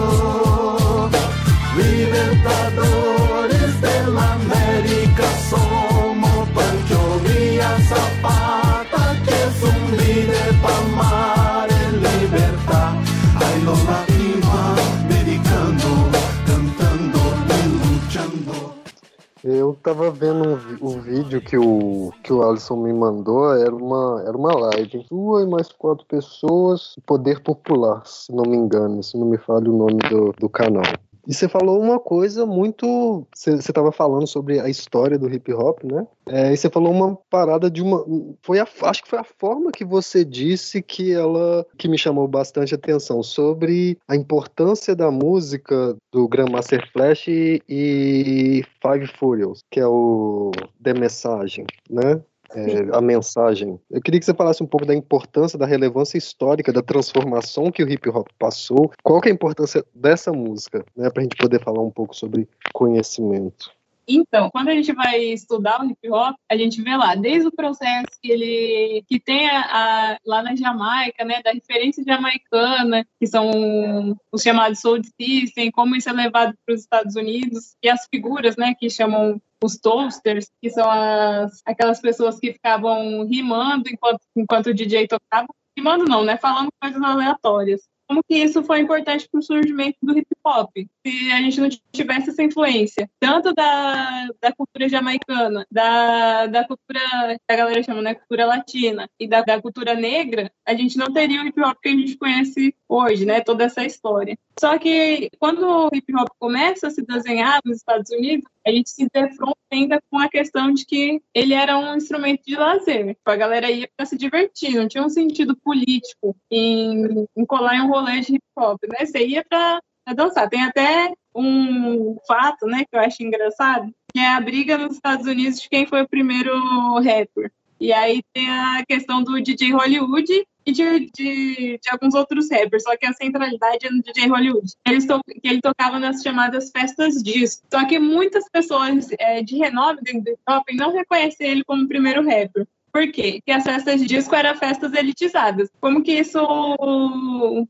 Eu tava vendo um, um vídeo que o, que o Alisson me mandou, era uma, era uma live. Duas mais quatro pessoas, Poder Popular, se não me engano, se não me falha o nome do, do canal. E você falou uma coisa muito. Você estava falando sobre a história do hip hop, né? É, e você falou uma parada de uma. Foi a, acho que foi a forma que você disse que ela que me chamou bastante atenção sobre a importância da música do Grandmaster Flash e, Five Furious, que é o The Messagem, né? É, a mensagem. Eu queria que você falasse um pouco da importância, da relevância histórica, da transformação que o hip hop passou. Qual que é a importância dessa música, né, para a gente poder falar um pouco sobre conhecimento? Então, quando a gente vai estudar o hip hop, a gente vê lá, desde o processo que ele que tem a, a- lá na Jamaica, né, da referência jamaicana, que são os chamados soul system, como isso é levado para os Estados Unidos, e as figuras, né, que chamam os toasters, que são as, aquelas pessoas que ficavam rimando enquanto, enquanto o DJ tocava. Rimando não, né, falando coisas aleatórias como que isso foi importante para o surgimento do hip hop. Se a gente não tivesse essa influência, tanto da, da cultura jamaicana, da, da cultura que a galera chama, né, cultura latina, e da, da cultura negra, a gente não teria o hip hop que a gente conhece hoje, né, toda essa história. Só que quando o hip hop começa a se desenhar nos Estados Unidos, a gente se defronta ainda com a questão de que ele era um instrumento de lazer. A galera ia para se divertir, não tinha um sentido político em, em colar em um rolê de hip hop, né? Você ia para dançar. Tem até um fato, né, que eu acho engraçado, que é a briga nos Estados Unidos de quem foi o primeiro rapper. E aí tem a questão do DJ Hollywood e de, de, de alguns outros rappers, só que a centralidade é no DJ Hollywood. To, que ele tocava nas chamadas festas disco. Só que muitas pessoas é, de renome dentro do hip hop não reconhecem ele como o primeiro rapper. Por quê? Porque as festas de disco eram festas elitizadas. Como que isso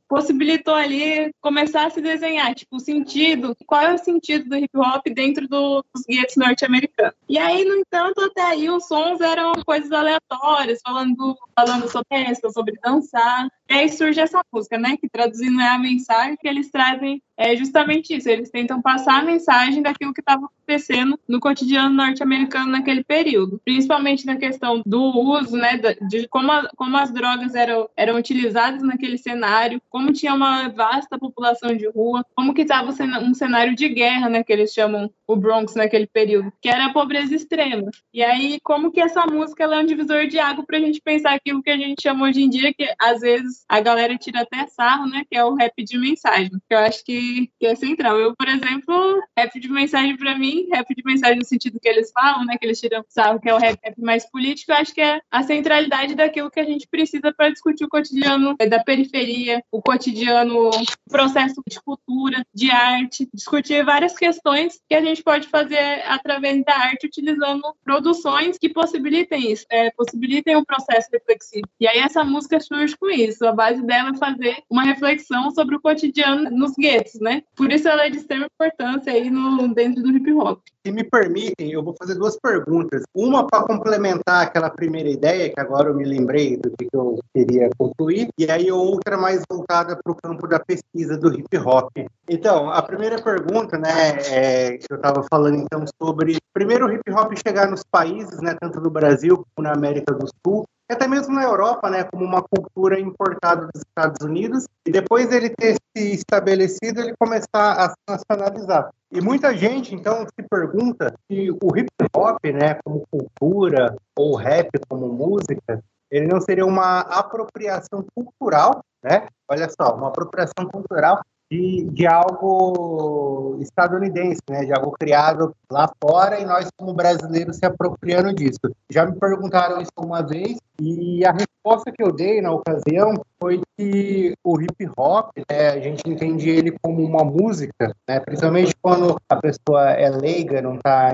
possibilitou ali começar a se desenhar, tipo, o sentido, qual é o sentido do hip hop dentro do, dos guetos norte-americanos. E aí, no entanto, até aí os sons eram coisas aleatórias, falando, falando sobre festa, sobre dançar. E aí surge essa música, né? Que traduzindo é a mensagem que eles trazem é justamente isso. Eles tentam passar a mensagem daquilo que estava acontecendo no cotidiano norte-americano naquele período, principalmente na questão do uso, né, de como, a, como as drogas eram, eram utilizadas naquele cenário, como tinha uma vasta população de rua, como que estava um cenário de guerra, né, que eles chamam o Bronx naquele período, que era a pobreza extrema. E aí, como que essa música é um divisor de água para a gente pensar aquilo que a gente chama hoje em dia, que às vezes a galera tira até sarro, né, que é o rap de mensagem, que eu acho que, que é central. Eu, por exemplo, rap de mensagem para mim, rap de mensagem no sentido que eles falam, né, que eles tiram sarro, que é o rap, rap mais político, eu acho que é a centralidade daquilo que a gente precisa para discutir o cotidiano da periferia, o cotidiano, o processo de cultura, de arte, discutir várias questões que a gente pode fazer através da arte utilizando produções que possibilitem isso, é, possibilitem o processo reflexivo. E aí essa música surge com isso. A base dela é fazer uma reflexão sobre o cotidiano nos guetos, né? Por isso ela é de extrema importância aí no, dentro do hip hop. Se me permitem, eu vou fazer duas perguntas. Uma para complementar aquela primeira ideia, que agora eu me lembrei do que eu queria concluir, e aí outra mais voltada para o campo da pesquisa do hip hop. Então, a primeira pergunta, né, é, eu estava falando então sobre primeiro o hip hop chegar nos países, né, tanto no Brasil como na América do Sul, até mesmo na Europa, né, como uma cultura importada dos Estados Unidos, e depois ele ter se estabelecido, ele começar a se nacionalizar. E muita gente, então, se pergunta se o hip hop, né, como cultura, ou rap como música, ele não seria uma apropriação cultural, né? Olha só, uma apropriação cultural de, de algo estadunidense, né? De algo criado lá fora e nós, como brasileiros, se apropriando disso. Já me perguntaram isso uma vez e a resposta que eu dei na ocasião foi que o hip hop, né, a gente entende ele como uma música, né, principalmente quando a pessoa é leiga, não está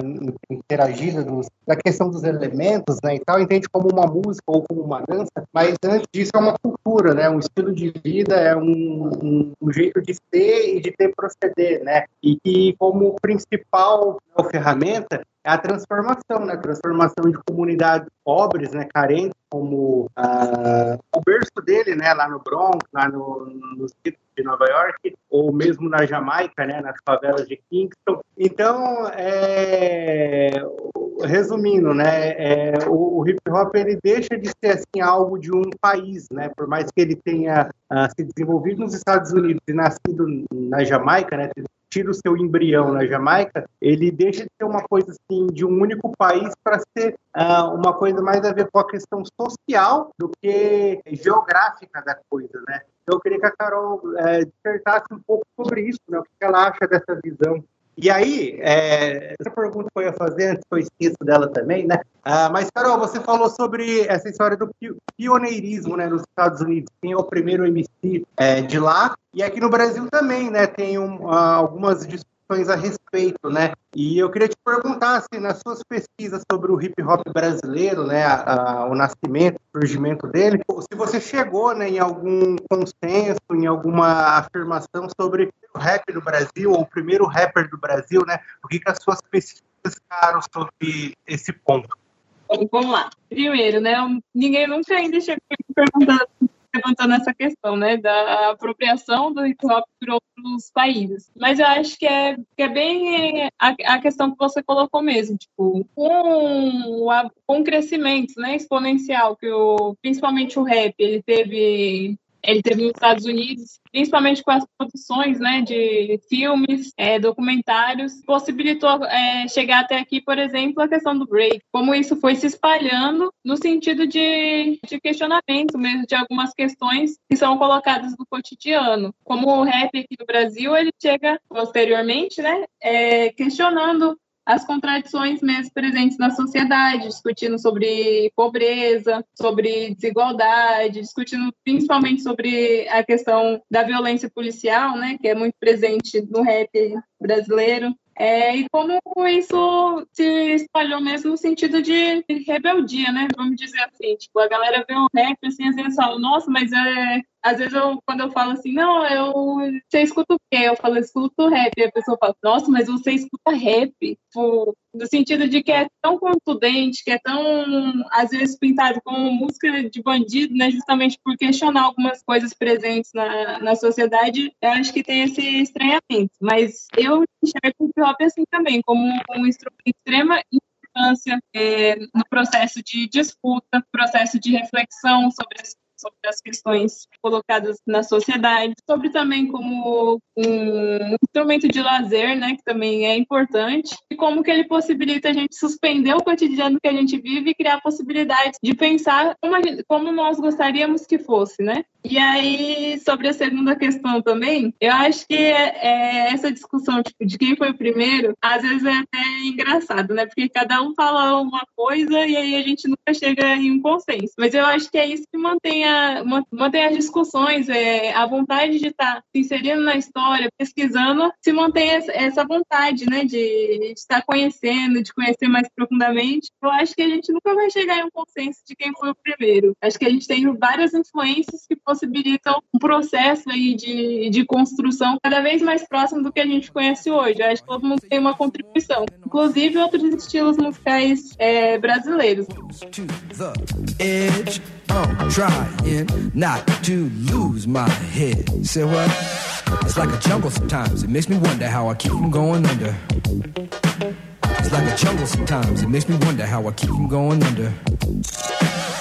interagida da questão dos elementos, né, e tal, entende como uma música ou como uma dança, mas antes disso é uma cultura, né, um estilo de vida, é um, um, um jeito de ser e de ter proceder, né, e que como principal ferramenta é a transformação, né? Transformação de comunidades pobres, né? Carentes, como uh, o berço dele, né? Lá no Bronx, lá no, nos de Nova York, ou mesmo na Jamaica, né? Nas favelas de Kingston. Então, é, resumindo, né? É, o, o, hip hop ele deixa de ser assim algo de um país, né? Por mais que ele tenha uh, se desenvolvido nos Estados Unidos e nascido na Jamaica, né? Tira o seu embrião na Jamaica, ele deixa de ser uma coisa assim de um único país para ser uh, uma coisa mais a ver com a questão social do que geográfica da coisa, né? Então, eu queria que a Carol é, dissertasse um pouco sobre isso, né? O que ela acha dessa visão e aí, é, essa pergunta que eu ia fazer antes, foi esqueço dela também, né? Ah, mas, Carol, você falou sobre essa história do pioneirismo né, nos Estados Unidos. Quem é o primeiro MC é, de lá? E aqui no Brasil também, né? Tem um, algumas discussões a respeito, né? E eu queria te perguntar se nas suas pesquisas sobre o hip hop brasileiro, né, a, a, o nascimento, o surgimento dele, se você chegou, né, em algum consenso, em alguma afirmação sobre o rap do Brasil ou o primeiro rapper do Brasil, né? O que, que as suas pesquisas ficaram sobre esse ponto? Vamos lá. Primeiro, né? Ninguém nunca ainda chegou me perguntando levantando essa questão, né, da apropriação do hip hop por outros países. Mas eu acho que é, que é bem a, a questão que você colocou mesmo, tipo, com, a, com o crescimento, né, exponencial que o, principalmente o rap, ele teve ele teve nos Estados Unidos, principalmente com as produções né, de filmes, é, documentários, possibilitou é, chegar até aqui, por exemplo, a questão do break, como isso foi se espalhando no sentido de, de questionamento mesmo de algumas questões que são colocadas no cotidiano. Como o rap aqui no Brasil, ele chega posteriormente né, é, questionando as contradições mesmo presentes na sociedade, discutindo sobre pobreza, sobre desigualdade, discutindo principalmente sobre a questão da violência policial, né, que é muito presente no rap brasileiro. É, e como isso se espalhou mesmo no sentido de rebeldia, né? Vamos dizer assim. Tipo, a galera vê o rap assim, às vezes fala, nossa, mas é. Às vezes eu, quando eu falo assim, não, eu. Você escuta o quê? Eu falo, escuto rap. E a pessoa fala, nossa, mas você escuta rap. Tipo, no sentido de que é tão contundente, que é tão, às vezes, pintado como música de bandido, né? Justamente por questionar algumas coisas presentes na, na sociedade, eu acho que tem esse estranhamento. Mas eu enxergo o hip hop assim também, como um instrumento de extrema importância é, no processo de disputa, processo de reflexão sobre as sobre as questões colocadas na sociedade, sobre também como um instrumento de lazer, né, que também é importante, e como que ele possibilita a gente suspender o cotidiano que a gente vive e criar possibilidades de pensar como, gente, como nós gostaríamos que fosse, né? E aí, sobre a segunda questão também, eu acho que é, é essa discussão tipo, de quem foi o primeiro, às vezes é até engraçado, né? Porque cada um fala uma coisa e aí a gente nunca chega em um consenso. Mas eu acho que é isso que mantém, a, mantém as discussões, é, a vontade de estar tá se inserindo na história, pesquisando, se mantém essa vontade, né? De, estar conhecendo, de conhecer mais profundamente. Eu acho que a gente nunca vai chegar em um consenso de quem foi o primeiro. Acho que a gente tem várias influências que possibilitam um processo aí de, de construção cada vez mais próximo do que a gente conhece hoje. Eu acho que todo mundo tem uma contribuição, inclusive outros estilos musicais é, brasileiros. It's like a jungle sometimes. It makes me wonder how I keep from going under. It's like a jungle sometimes. It makes me wonder how I keep from going under.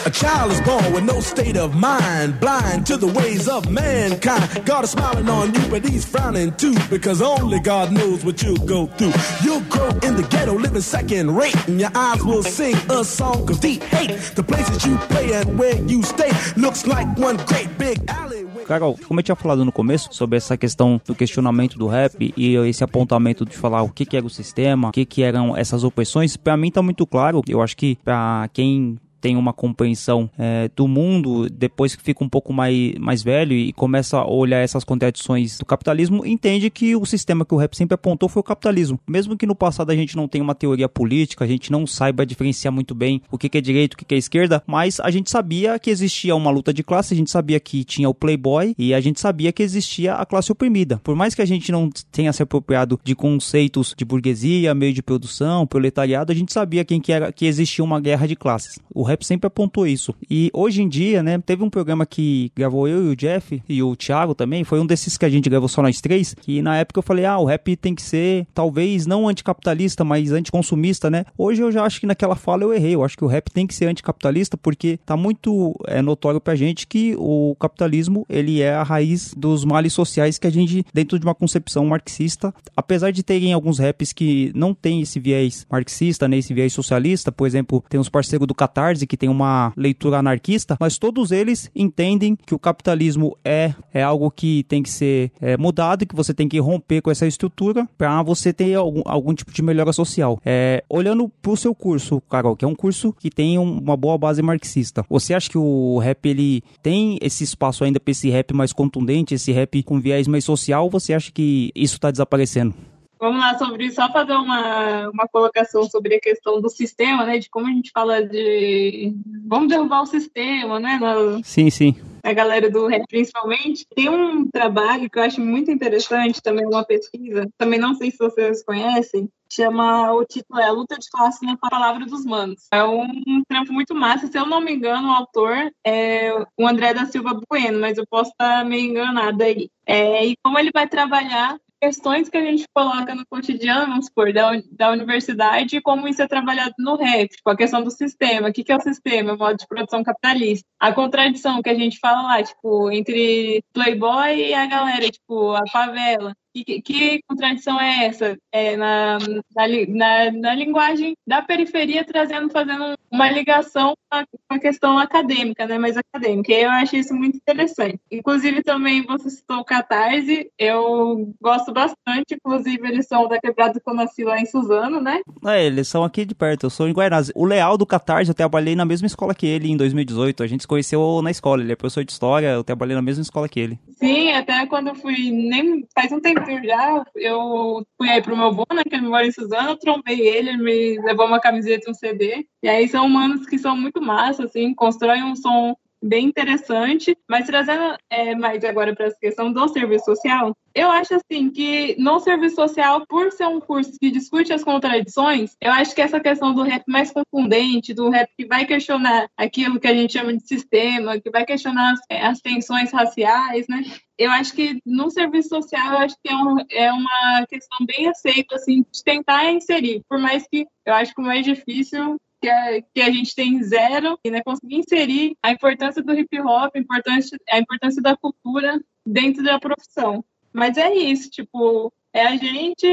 A child is born with no state of mind, blind to the ways of mankind. God is smiling on you, but he's frowning too, because only God knows what you'll go through. You'll grow in the ghetto, living second rate, and your eyes will sing a song of deep hate. The places you play and where you stay looks like one great big alleyway. Carol, como eu tinha falado no começo sobre essa questão do questionamento do rap e esse apontamento de falar o que, que era o sistema, o que, que eram essas opressões, para mim tá muito claro. Eu acho que para quem tem uma compreensão é, do mundo, depois que fica um pouco mais, mais velho e começa a olhar essas contradições do capitalismo, entende que o sistema que o rap sempre apontou foi o capitalismo. Mesmo que no passado a gente não tenha uma teoria política, a gente não saiba diferenciar muito bem o que é direito, o que é esquerda, mas a gente sabia que existia uma luta de classe, a gente sabia que tinha o playboy e a gente sabia que existia a classe oprimida. Por mais que a gente não tenha se apropriado de conceitos de burguesia, meio de produção, proletariado, a gente sabia quem que era que existia uma guerra de classes. O rap sempre apontou isso. E hoje em dia, né, teve um programa que gravou eu e o Jeff e o Thiago também, foi um desses que a gente gravou só nós três, que na época eu falei, ah, o rap tem que ser talvez não anticapitalista, mas anticonsumista, né? Hoje eu já acho que naquela fala eu errei, eu acho que o rap tem que ser anticapitalista porque tá muito é, notório pra gente que o capitalismo, ele é a raiz dos males sociais que a gente, dentro de uma concepção marxista, apesar de terem alguns raps que não tem esse viés marxista, né, esse viés socialista, por exemplo, tem os parceiros do Catarse que tem uma leitura anarquista, mas todos eles entendem que o capitalismo é, é algo que tem que ser é, mudado, que você tem que romper com essa estrutura para você ter algum, algum tipo de melhora social. É, olhando para o seu curso, Carol, que é um curso que tem um, uma boa base marxista, você acha que o rap ele tem esse espaço ainda para esse rap mais contundente, esse rap com viés mais social, ou você acha que isso está desaparecendo? Vamos lá sobre só fazer uma, uma colocação sobre a questão do sistema, né? De como a gente fala de vamos derrubar o sistema, né? Na, sim, sim. A galera do rap, principalmente. Tem um trabalho que eu acho muito interessante, também uma pesquisa, também não sei se vocês conhecem, chama o título é A Luta de Classe na Palavra dos Manos. É um trampo muito massa, se eu não me engano, o autor é o André da Silva Bueno, mas eu posso estar meio enganada aí. É, e como ele vai trabalhar questões que a gente coloca no cotidiano, vamos supor, da, da universidade como isso é trabalhado no rap, tipo, a questão do sistema, o que, que é o sistema, o modo de produção capitalista, a contradição que a gente fala lá, tipo, entre Playboy e a galera, tipo, a favela, que, que, contradição é essa? É na, na, na, na, linguagem da periferia, trazendo, fazendo uma ligação com a questão acadêmica, né? Mais acadêmica. E eu acho isso muito interessante. Inclusive, também você citou o Catarse, eu gosto bastante. Inclusive, eles são da quebrada que eu nasci lá em Suzano, né? É, eles são aqui de perto. Eu sou em Guaianazes. O Leal do Catarse, eu trabalhei na mesma escola que ele em 2018. A gente se conheceu na escola. Ele é professor de história, eu trabalhei na mesma escola que ele. Sim, até quando eu fui, nem faz um tempo já, eu fui aí pro meu avô, né, que ele mora em Suzano, trombei ele, ele me levou uma camiseta e um CD. E aí são humanos que são muito massa, assim, constroem um som bem interessante, mas trazendo é, mais agora para essa questão do serviço social, eu acho assim que no serviço social, por ser um curso que discute as contradições, eu acho que essa questão do rap mais confundente, do rap que vai questionar aquilo que a gente chama de sistema, que vai questionar as, é, as tensões raciais, né? Eu acho que no serviço social, eu acho que é, um, é uma questão bem aceita, assim, de tentar inserir, por mais que eu acho que o mais difícil que a, que a gente tem zero, e né, conseguir inserir a importância do hip hop, a importância, a importância da cultura dentro da profissão. Mas é isso, tipo, é a gente,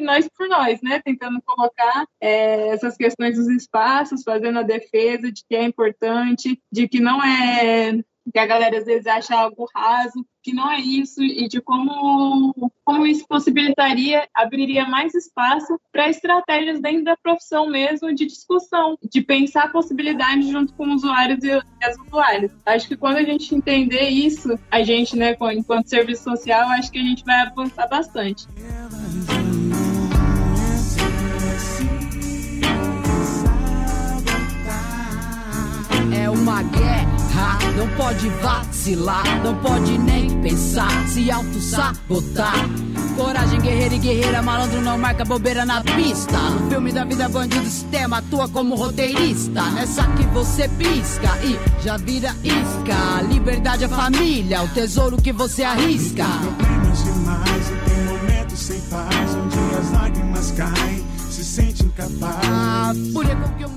nós por nós, né? Tentando colocar é, essas questões dos espaços, fazendo a defesa de que é importante, de que não é que a galera às vezes acha algo raso, que não é isso, e de como, como isso possibilitaria, abriria mais espaço para estratégias dentro da profissão mesmo de discussão, de pensar possibilidades junto com os usuários e as usuárias. Acho que quando a gente entender isso, a gente, né, enquanto serviço social, acho que a gente vai avançar bastante. É uma guerra não pode vacilar, não pode nem pensar, se auto-sabotar. Coragem, guerreira e guerreira, malandro não marca bobeira na pista. No filme da vida, bandido, sistema atua como roteirista. Nessa que você pisca e já vira isca. Liberdade é família, o tesouro que você arrisca. Tem problemas demais e tem momentos sem paz, onde as lágrimas caem se sente incapaz.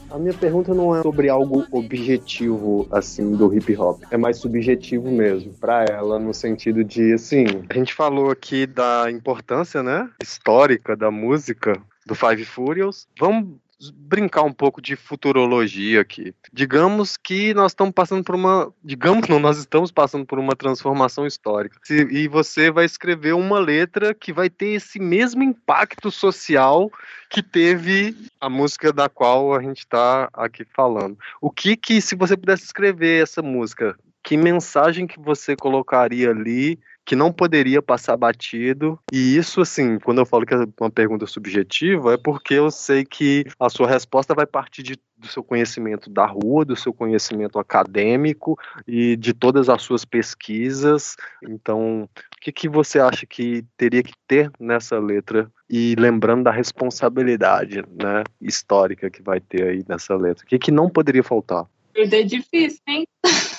A minha pergunta não é sobre algo objetivo, assim, do hip hop. É mais subjetivo mesmo, para ela, no sentido de, assim, a gente falou aqui da importância, né, histórica da música do Five Furious. Vamos brincar um pouco de futurologia aqui. Digamos que nós estamos passando por uma. Digamos não, nós estamos passando por uma transformação histórica. e você vai escrever uma letra que vai ter esse mesmo impacto social que teve a música da qual a gente está aqui falando. O que que, se você pudesse escrever essa música, que mensagem que você colocaria ali que não poderia passar batido. E isso, assim, quando eu falo que é uma pergunta subjetiva, é porque eu sei que a sua resposta vai partir de, do seu conhecimento da rua, do seu conhecimento acadêmico e de todas as suas pesquisas. Então, o que, que você acha que teria que ter nessa letra? E lembrando da responsabilidade né, histórica que vai ter aí nessa letra. O que, que não poderia faltar? É difícil, hein?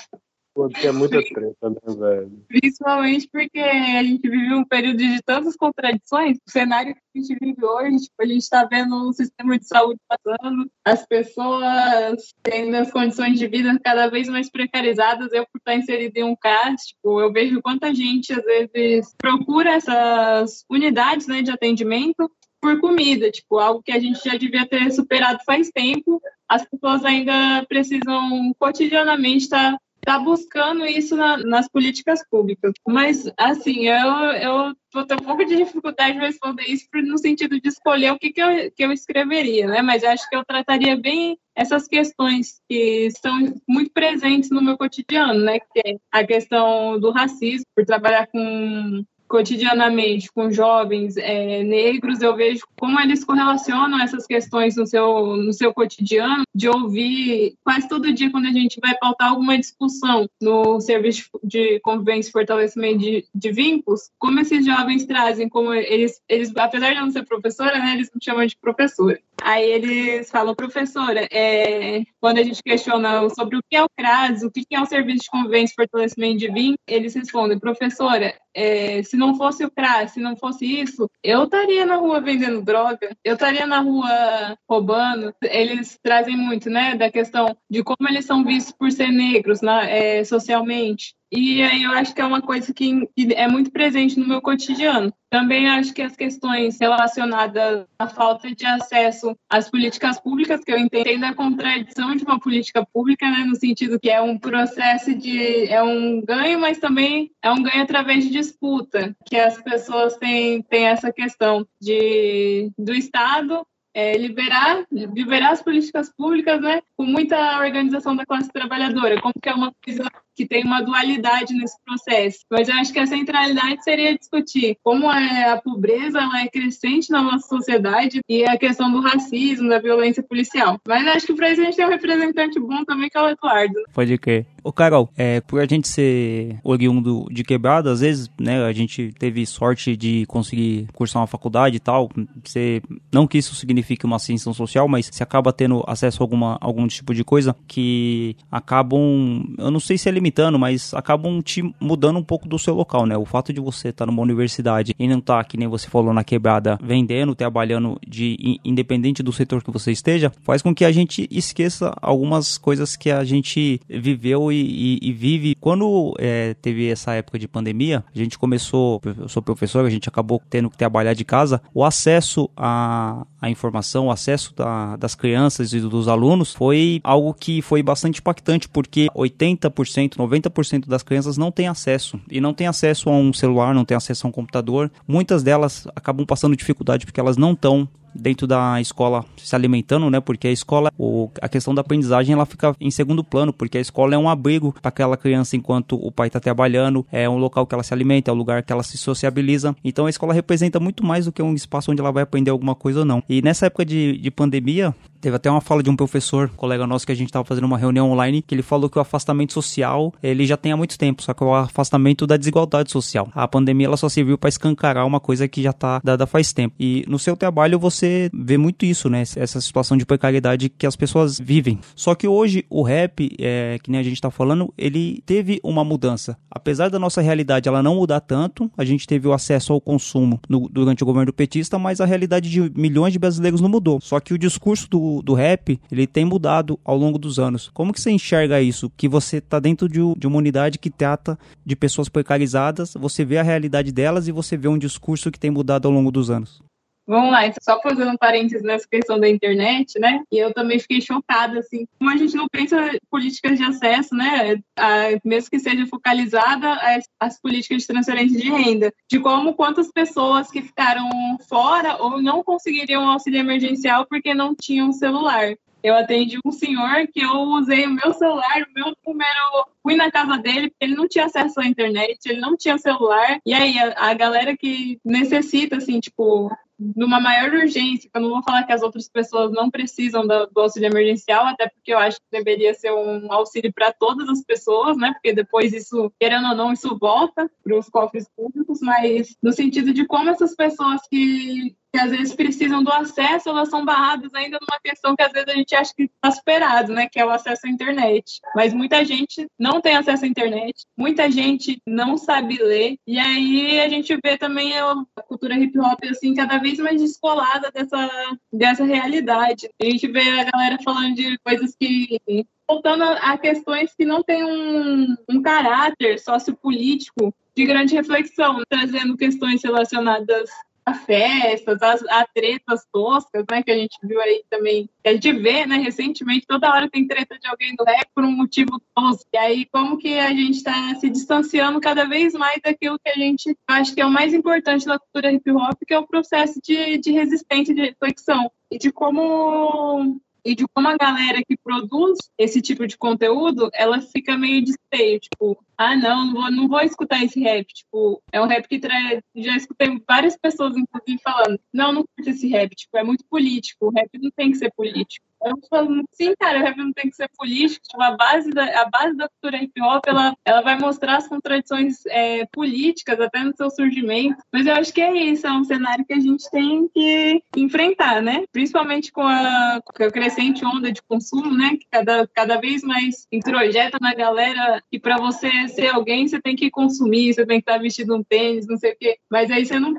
Porque é muita treta, né, velho? Principalmente porque a gente vive um período de tantas contradições. O cenário que a gente vive hoje, tipo, a gente está vendo o sistema de saúde passando, as pessoas tendo as condições de vida cada vez mais precarizadas. Eu, por estar inserido em um CAS, tipo, eu vejo quanta gente, às vezes, procura essas unidades né, de atendimento por comida, tipo, algo que a gente já devia ter superado faz tempo. As pessoas ainda precisam cotidianamente estar tá está buscando isso na, nas políticas públicas. Mas, assim, eu, eu vou ter um pouco de dificuldade de responder isso no sentido de escolher o que, que, eu, que eu escreveria, né? Mas acho que eu trataria bem essas questões que estão muito presentes no meu cotidiano, né? Que é a questão do racismo, por trabalhar com cotidianamente com jovens é, negros, eu vejo como eles correlacionam essas questões no seu, no seu cotidiano, de ouvir quase todo dia quando a gente vai pautar alguma discussão no serviço de convivência e fortalecimento de, de vínculos, como esses jovens trazem, como eles, eles, apesar de não ser professora, né, eles me chamam de professora. Aí eles falam, professora, é, quando a gente questiona sobre o que é o CRAS, o que é o Serviço de Convivência e Fortalecimento de Vínculos, eles respondem, professora, é, se não fosse o CRAS, se não fosse isso, eu estaria na rua vendendo droga, eu estaria na rua roubando. Eles trazem muito, né, da questão de como eles são vistos por ser negros né, é, socialmente. E aí eu acho que é uma coisa que, é muito presente no meu cotidiano. Também acho que as questões relacionadas à falta de acesso às políticas públicas, que eu entendo a contradição de uma política pública, né, no sentido que é um processo de é um ganho, mas também é um ganho através de disputa, que as pessoas têm, têm essa questão de do Estado é, liberar, liberar as políticas públicas, né, com muita organização da classe trabalhadora, como que é uma coisa que tem uma dualidade nesse processo. Mas eu acho que a centralidade seria discutir como é a pobreza ela é crescente na nossa sociedade e a questão do racismo, da violência policial. Mas acho que para isso a gente tem um representante bom também, que é o Eduardo. Pode crer. Ô, Carol, é, por a gente ser oriundo de quebrada, às vezes, né, a gente teve sorte de conseguir cursar uma faculdade e tal. Você, não que isso signifique uma ascensão social, mas você acaba tendo acesso a alguma, algum tipo de coisa que acabam, eu não sei se é limitando, mas acabam te mudando um pouco do seu local, né? O fato de você estar numa universidade e não estar, tá, que nem você falou, na quebrada, vendendo, trabalhando de independente do setor que você esteja, faz com que a gente esqueça algumas coisas que a gente viveu e, e, e vive. Quando é, teve essa época de pandemia, a gente começou, eu sou professor, a gente acabou tendo que trabalhar de casa, o acesso à, à informação, o acesso da, das crianças e dos alunos foi algo que foi bastante impactante, porque 80%, 90% das crianças não têm acesso, e não tem acesso a um celular, não tem acesso a um computador. Muitas delas acabam passando dificuldade porque elas não estão dentro da escola se alimentando, né? Porque a escola, o, a questão da aprendizagem, ela fica em segundo plano, porque a escola é um abrigo para aquela criança enquanto o pai está trabalhando, é um local que ela se alimenta, é um lugar que ela se sociabiliza. Então a escola representa muito mais do que um espaço onde ela vai aprender alguma coisa ou não. E nessa época de, de pandemia, Teve até uma fala de um professor, colega nosso, que a gente estava fazendo uma reunião online, que ele falou que o afastamento social ele já tem há muito tempo, só que é o afastamento da desigualdade social. A pandemia ela só serviu para escancarar uma coisa que já está dada faz tempo. E no seu trabalho você vê muito isso, né? Essa situação de precariedade que as pessoas vivem. Só que hoje o rap, é, que nem a gente está falando, ele teve uma mudança. Apesar da nossa realidade ela não mudar tanto, a gente teve o acesso ao consumo no, durante o governo petista, mas a realidade de milhões de brasileiros não mudou. Só que o discurso do do, rap, ele tem mudado ao longo dos anos. Como que você enxerga isso? Que você está dentro de, de uma unidade que trata de pessoas precarizadas, você vê a realidade delas e você vê um discurso que tem mudado ao longo dos anos. Vamos lá, só fazendo um parênteses nessa questão da internet, né? E eu também fiquei chocada, assim, como a gente não pensa políticas de acesso, né? A, mesmo que seja focalizada as, as políticas de transferência de renda, de como quantas pessoas que ficaram fora ou não conseguiriam auxílio emergencial porque não tinham celular. Eu atendi um senhor que eu usei o meu celular, o meu número, fui na casa dele, porque ele não tinha acesso à internet, ele não tinha celular. E aí, a, a galera que necessita, assim, tipo, numa maior urgência, eu não vou falar que as outras pessoas não precisam do, do, auxílio emergencial, até porque eu acho que deveria ser um auxílio para todas as pessoas, né? Porque depois isso, querendo ou não, isso volta para os cofres públicos, mas no sentido de como essas pessoas que que às vezes precisam do acesso, elas são barradas ainda numa questão que às vezes a gente acha que está superado, né? Que é o acesso à internet. Mas muita gente não tem acesso à internet, muita gente não sabe ler, e aí a gente vê também a cultura hip hop assim cada vez mais descolada dessa, dessa realidade. A gente vê a galera falando de coisas que voltando a questões que não têm um, um caráter sociopolítico de grande reflexão, trazendo questões relacionadas a festas, as, a tretas toscas, né, que a gente viu aí também, que a gente vê, né, recentemente, toda hora tem treta de alguém do rap por um motivo tosco. E aí, como que a gente está se distanciando cada vez mais daquilo que a gente acha que é o mais importante da cultura hip hop, que é o processo de, de resistência, de reflexão. E de como e de como a galera que produz esse tipo de conteúdo, ela fica meio despeio, tipo, ah, não, não vou, não vou escutar esse rap, tipo, é um rap que traz, já escutei várias pessoas, inclusive, falando, não, não curto esse rap, tipo, é muito político, o rap não tem que ser político. Eu falo, sim, cara, o rap não tem que ser político. Tipo, a base da, a base da cultura hip hop, ela, ela vai mostrar as contradições é, políticas até no seu surgimento. Mas eu acho que é isso, é um cenário que a gente tem que enfrentar, né? Principalmente com a, com a crescente onda de consumo, né? Que cada, cada vez mais introjeta na galera que para você ser alguém, você tem que consumir, você tem que estar vestido um tênis, não sei o quê. Mas aí você não,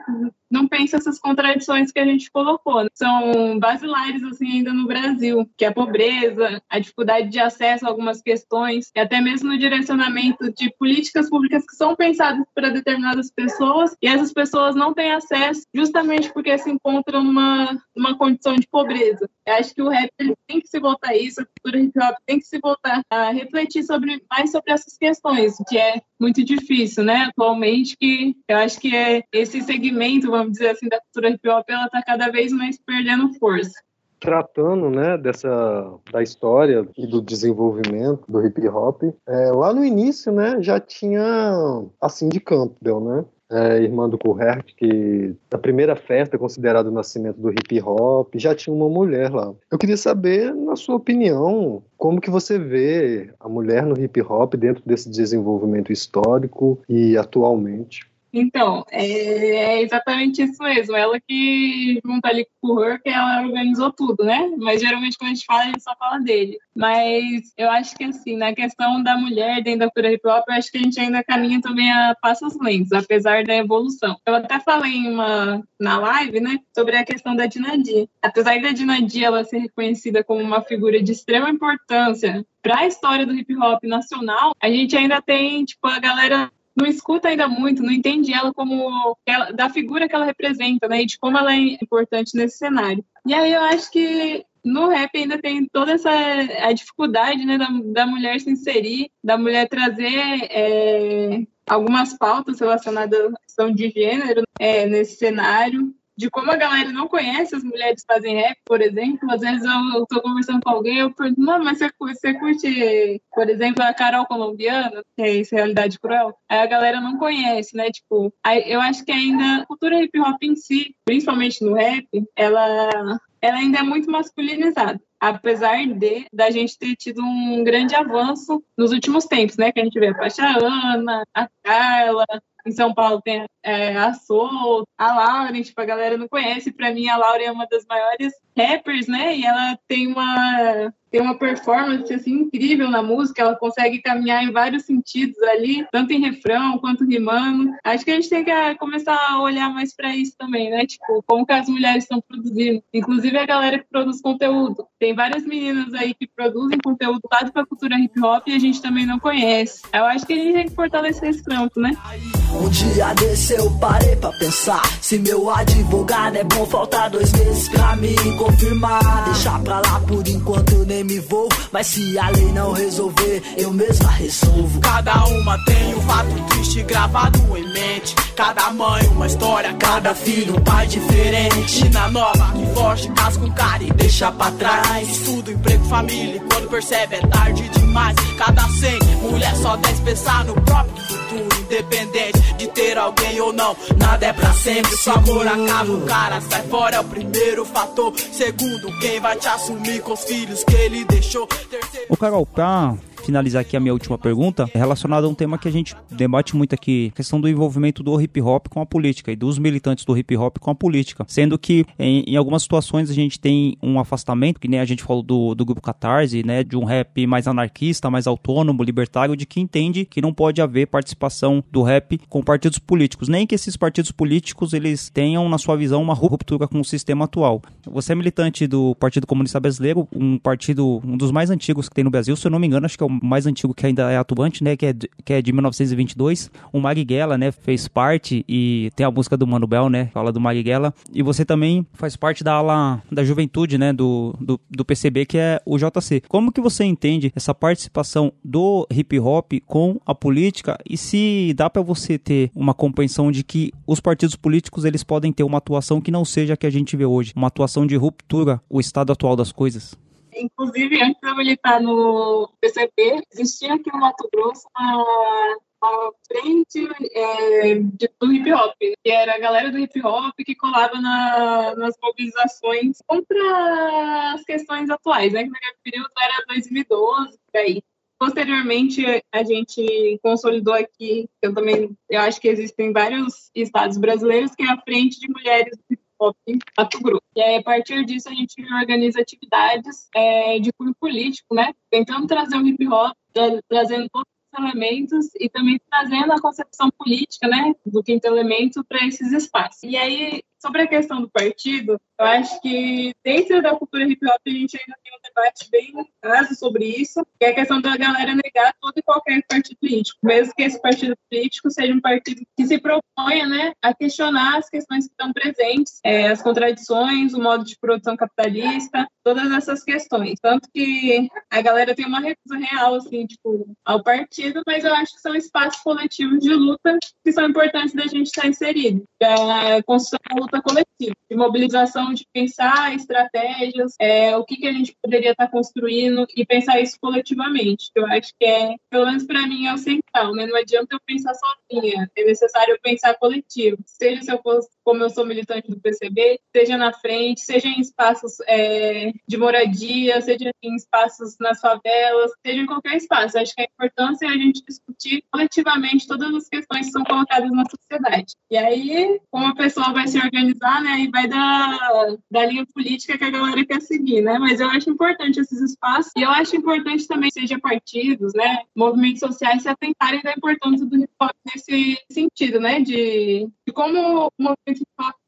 não pensa essas contradições que a gente colocou. Né? São basilares, assim, ainda no Brasil, que é a pobreza, a dificuldade de acesso a algumas questões, e até mesmo no direcionamento de políticas públicas que são pensadas para determinadas pessoas, e essas pessoas não têm acesso justamente porque se encontram numa, numa condição de pobreza. Eu acho que o rap tem que se voltar a isso, a cultura hip hop tem que se voltar a refletir sobre, mais sobre essas questões, que é muito difícil, né, atualmente, que eu acho que é esse segmento, vamos dizer assim, da cultura hip hop, ela está cada vez mais perdendo força. Tratando né, dessa da história e do desenvolvimento do hip hop, é, lá no início, né, já tinha a Cindy Campbell, né, é, irmã do Kuhert, que a primeira festa considerada o nascimento do hip hop, já tinha uma mulher lá. Eu queria saber, na sua opinião, como que você vê a mulher no hip hop dentro desse desenvolvimento histórico e atualmente? Então, é, é, exatamente isso mesmo. Ela que junto ali com o Her, que ela organizou tudo, né? Mas geralmente quando a gente fala, a gente só fala dele. Mas eu acho que assim, na questão da mulher dentro da cultura hip hop, eu acho que a gente ainda caminha também a passos lentos, apesar da evolução. Eu até falei uma, na live, né, sobre a questão da Dinadia. Apesar da Dinadia ela ser reconhecida como uma figura de extrema importância para a história do hip hop nacional, a gente ainda tem, tipo, a galera não escuta ainda muito, não entende ela como ela, da figura que ela representa, né, e de como ela é importante nesse cenário. E aí eu acho que no rap ainda tem toda essa a dificuldade, né, da, da mulher se inserir, da mulher trazer é, algumas pautas relacionadas à questão de gênero é, nesse cenário de como a galera não conhece as mulheres fazem rap, por exemplo. Às vezes eu tô conversando com alguém, eu pergunto, não, mas você, você curte, por exemplo, a Carol Colombiana, que é isso, Realidade Cruel? Aí a galera não conhece, né? Tipo, eu acho que ainda a cultura hip hop em si, principalmente no rap, ela, ela ainda é muito masculinizada apesar de da gente ter tido um grande avanço nos últimos tempos, né? Que a gente vê a Pacha Ana, a Carla, em São Paulo tem é, a Soul, a Lauren, tipo, a galera não conhece. Para mim, a Lauren é uma das maiores rappers, né? E ela tem uma tem uma performance assim incrível na música, ela consegue caminhar em vários sentidos ali, tanto em refrão quanto rimando. Acho que a gente tem que ah, começar a olhar mais para isso também, né? Tipo, como que as mulheres estão produzindo, inclusive a galera que produz conteúdo. Tem várias meninas aí que produzem conteúdo lado para cultura hip hop e a gente também não conhece. Eu acho que a gente tem que fortalecer esse campo, né? Um dia desse eu parei pra pensar. Se meu advogado é bom, falta dois meses pra me confirmar. Deixar pra lá por enquanto eu nem me vou. Mas se a lei não resolver, eu mesma resolvo. Cada uma tem um fato triste gravado em mente. Cada mãe uma história, cada filho um pai diferente. Na nova que foge, casa com cara e deixa pra trás. Estudo, emprego, família. Quando percebe é tarde demais. Cada 100 mulher só 10 pensar no próprio futuro. Independente de ter alguém ou não, nada é pra sempre. Se o amor acaba, o cara sai fora. É o primeiro fator. Segundo, quem vai te assumir com os filhos que ele deixou. Terceiro, Ô Carol, pra finalizar aqui a minha última pergunta, é relacionada a um tema que a gente debate muito aqui, a questão do envolvimento do hip hop com a política e dos militantes do hip hop com a política. Sendo que em, em algumas situações a gente tem um afastamento, que nem a gente falou do, do grupo Catarse, né? De um rap mais anarquista, mais autônomo, libertário, de que entende que não pode haver participação do rap com partidos políticos, nem que esses partidos políticos eles tenham, na sua visão, uma ruptura com o sistema atual. Você é militante do Partido Comunista Brasileiro, um partido, um dos mais antigos que tem no Brasil, se eu não me engano, acho que é o mais antigo que ainda é atuante, né, que é, de- que é de 1922. O Marighella, né, fez parte e tem a música do Mano Bel, né, fala do Marighella. E você também faz parte da ala da juventude, né, do, do, do PCB, que é o JC. Como que você entende essa participação do hip hop com a política e se dá pra você ter uma compreensão de que os partidos políticos eles podem ter uma atuação que não seja a que a gente vê hoje, uma atuação de ruptura o estado atual das coisas? Inclusive, antes de eu militar no PCB, existia aqui no Mato Grosso uma, uma frente é, de- do hip hop, que era a galera do hip hop que colava na- nas mobilizações contra as questões atuais, né? Que naquele período era 2012, por aí. Posteriormente, a gente consolidou aqui, eu também, eu acho que existem vários estados brasileiros, que é a Frente de Mulheres do Hip Em Mato Grosso. E aí, a partir disso, a gente organiza atividades é, de cunho político, né? Tentando trazer o hip hop, tra- trazendo todos os elementos e também trazendo a concepção política, né, do quinto elemento para esses espaços. E aí, sobre a questão do partido, eu acho que dentro da cultura hip hop a gente ainda tem um debate bem raso sobre isso, que é a questão da galera negar todo e qualquer partido político, mesmo que esse partido político seja um partido que se proponha, né, a questionar as questões que estão presentes, é, as contradições, o modo de produção capitalista, todas essas questões. Tanto que a galera tem uma recusa real, assim, tipo, ao partido, mas eu acho que são espaços coletivos de luta que são importantes da gente estar inserido. A construção luta coletiva, de mobilização, de pensar estratégias, é, o que, que a gente poderia estar construindo e pensar isso coletivamente. Eu acho que é, pelo menos para mim, é o central, né? Não adianta eu pensar sozinha, é necessário pensar coletivo. Seja se eu fosse, como eu sou militante do PCB, seja na frente, seja em espaços é, de moradia, seja em espaços nas favelas, seja em qualquer espaço. Acho que a importância é a gente discutir coletivamente todas as questões que são colocadas na sociedade. E aí, como a pessoa vai se organizar, né, e vai da, da linha política que a galera quer seguir, né? Mas eu acho importante esses espaços e eu acho importante também, seja partidos, né, movimentos sociais se atentarem da importância do hip hop nesse sentido, né, de, de como o movimento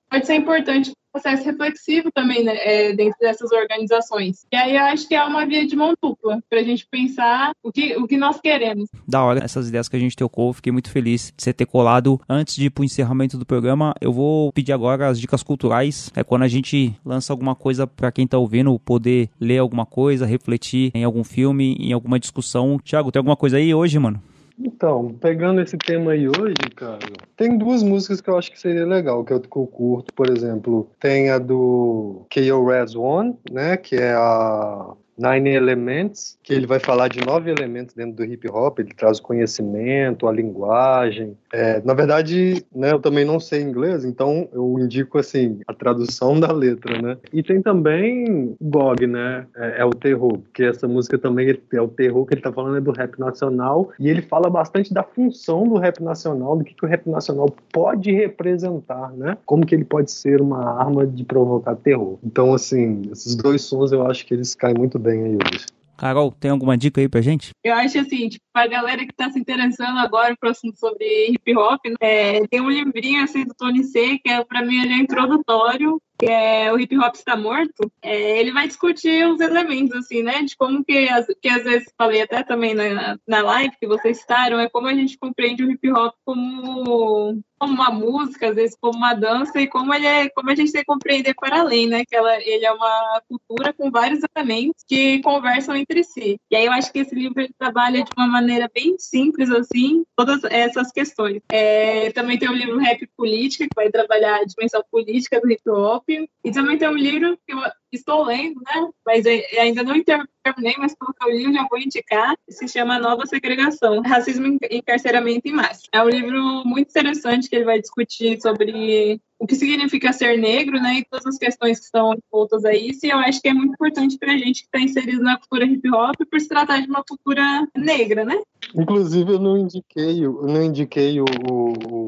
pode ser importante para o processo reflexivo também né, é, dentro dessas organizações. E aí eu acho que é uma via de mão dupla para a gente pensar o que, o que nós queremos. Da hora essas ideias que a gente tocou, fiquei muito feliz de você ter colado. Antes de ir pro encerramento do programa, eu vou pedir agora as dicas culturais. É quando a gente lança alguma coisa para quem tá ouvindo poder ler alguma coisa, refletir em algum filme, em alguma discussão. Thiago, tem alguma coisa aí hoje, mano? Então, pegando esse tema aí hoje, cara, tem duas músicas que eu acho que seria legal, que eu, curto, por exemplo, tem a do K.O. Res One, né, que é a Nine Elements, que ele vai falar de nove elementos dentro do hip hop, ele traz o conhecimento, a linguagem. É, na verdade, né, eu também não sei inglês, então eu indico assim a tradução da letra, né? E tem também GOG, né? É, é o terror, porque essa música também é o terror que ele tá falando é do rap nacional e ele fala bastante da função do rap nacional, do que, que o rap nacional pode representar, né? Como que ele pode ser uma arma de provocar terror. Então, assim, esses dois sons eu acho que eles caem muito bem aí hoje. Carol, tem alguma dica aí pra gente? Eu acho assim, tipo, pra galera que tá se interessando agora pro assunto sobre hip hop, né, é, tem um livrinho assim do Tony C, que é, pra mim ele é introdutório, que é o hip hop está morto, é, ele vai discutir os elementos, assim, né? De como que, as, que às vezes falei até também na, na live que vocês citaram, é como a gente compreende o hip hop como como uma música, às vezes como uma dança, e como ele é, como a gente tem que compreender para além, né? Que ela, ele é uma cultura com vários elementos que conversam entre si. E aí eu acho que esse livro trabalha de uma maneira bem simples, assim, todas essas questões. É, também tem o livro Rap Política, que vai trabalhar a dimensão política do hip hop, e também tem um livro que eu estou lendo, né? Mas ainda não terminei, mas pelo que eu li, eu já vou indicar. Se chama Nova Segregação: Racismo e Encarceramento em Massa. É um livro muito interessante que ele vai discutir sobre o que significa ser negro, né, e todas as questões que estão voltas a isso, e eu acho que é muito importante para a gente que está inserido na cultura hip hop por se tratar de uma cultura negra, né? Inclusive, eu não indiquei, eu não indiquei o, o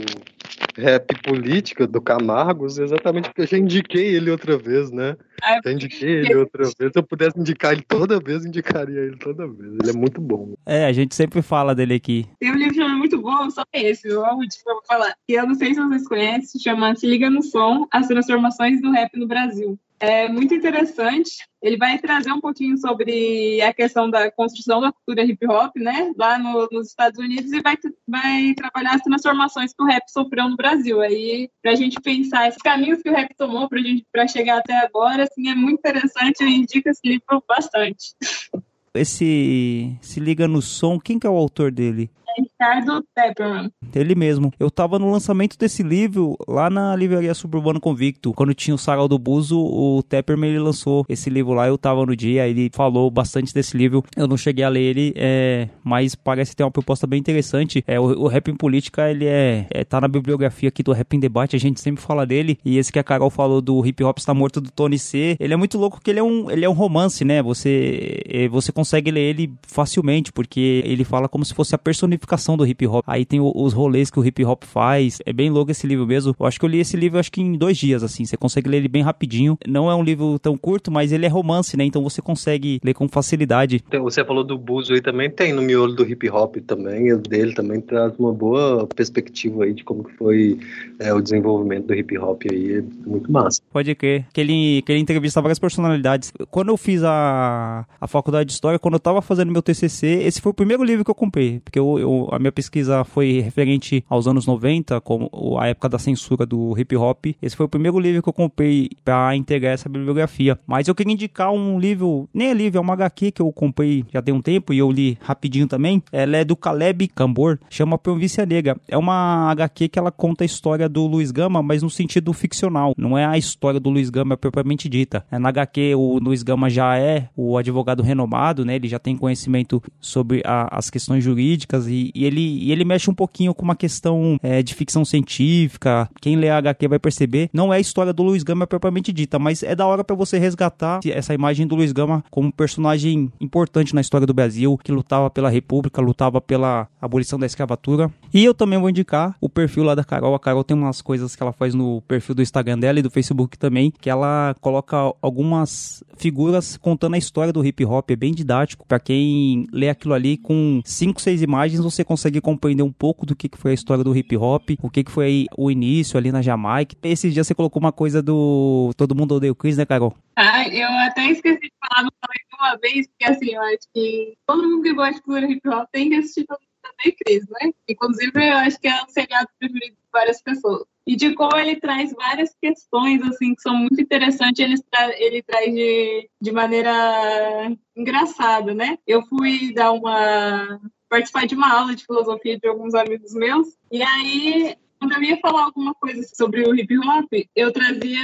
rap política do Camargos, exatamente porque eu já indiquei ele outra vez, né? Ah, já indiquei ele outra vez. Se eu pudesse indicar ele toda vez, indicaria ele toda vez. Ele é muito bom. É, a gente sempre fala dele aqui. Tem um livro que é muito bom, só esse, o último que eu vou falar. E eu não sei se vocês conhecem, se chama Se Liga no Som, As Transformações do Rap no Brasil é muito interessante. Ele vai trazer um pouquinho sobre a questão da construção da cultura hip hop, né, lá no, nos Estados Unidos e vai, vai trabalhar as transformações que o rap sofreu no Brasil. Aí, para a gente pensar esses caminhos que o rap tomou para gente para chegar até agora, assim, é muito interessante. Eu indico esse livro bastante. Esse se liga no som. Quem que é o autor dele? Ricardo Tepperman. Ele mesmo. Eu tava no lançamento desse livro lá na livraria Suburbano Convicto. Quando tinha o Sarau do Buzo, o Tepperman ele lançou esse livro lá. Eu tava no dia, ele falou bastante desse livro. Eu não cheguei a ler ele, é, mas parece ter uma proposta bem interessante. É, o, o Rap em Política, ele é, é, tá na bibliografia aqui do Rap em Debate, a gente sempre fala dele. E esse que a Carol falou do Hip Hop Está Morto do Tony C, ele é muito louco porque ele é um, ele é um romance, né? Você, é, você consegue ler ele facilmente, porque ele fala como se fosse a personificação do hip hop. Aí tem o, os rolês que o hip hop faz. É bem louco esse livro mesmo. Eu acho que eu li esse livro acho que em dois dias, assim. Você consegue ler ele bem rapidinho. Não é um livro tão curto, mas ele é romance, né? Então você consegue ler com facilidade. Você falou do Buzo aí também, tem no miolo do hip hop também. O dele também traz uma boa perspectiva aí de como que foi é, o desenvolvimento do hip hop aí. É muito massa. Pode crer. Que ele, que ele entrevista várias personalidades. Quando eu fiz a, a faculdade de História, quando eu tava fazendo meu TCC, esse foi o primeiro livro que eu comprei. Porque eu, eu a minha pesquisa foi referente aos anos 90, como a época da censura do hip hop. Esse foi o primeiro livro que eu comprei para integrar essa bibliografia. Mas eu queria indicar um livro, nem é livro, é uma HQ que eu comprei já tem um tempo e eu li rapidinho também. Ela é do Caleb Cambor, chama Província Negra. É uma HQ que ela conta a história do Luiz Gama, mas no sentido ficcional. Não é a história do Luiz Gama propriamente dita. É, na HQ, o Luiz Gama já é o advogado renomado, né? Ele já tem conhecimento sobre a, as questões jurídicas e, e ele, e ele mexe um pouquinho com uma questão é, de ficção científica. Quem lê a HQ vai perceber. Não é a história do Luiz Gama propriamente dita, mas é da hora para você resgatar essa imagem do Luiz Gama como personagem importante na história do Brasil, que lutava pela República, lutava pela abolição da escravatura. E eu também vou indicar o perfil lá da Carol. A Carol tem umas coisas que ela faz no perfil do Instagram dela e do Facebook também, que ela coloca algumas figuras contando a história do hip hop. É bem didático. para quem lê aquilo ali com 5, 6 imagens, você consegue compreender um pouco do que foi a história do hip hop, o que foi o início ali na Jamaica. Esses dias você colocou uma coisa do Todo Mundo Odeia o Chris, né, Carol? Ah, eu até esqueci de falar, não falei uma vez, porque assim, eu acho que todo mundo que gosta de cultura hip hop tem que assistir Todo Mundo Odeia Chris, né? Inclusive, eu acho que é um seriado preferido de várias pessoas e de como ele traz várias questões assim que são muito interessantes ele, tra ele traz de, de maneira engraçada né eu fui dar uma participar de uma aula de filosofia de alguns amigos meus. E aí quando eu ia falar alguma coisa sobre o hip hop, eu trazia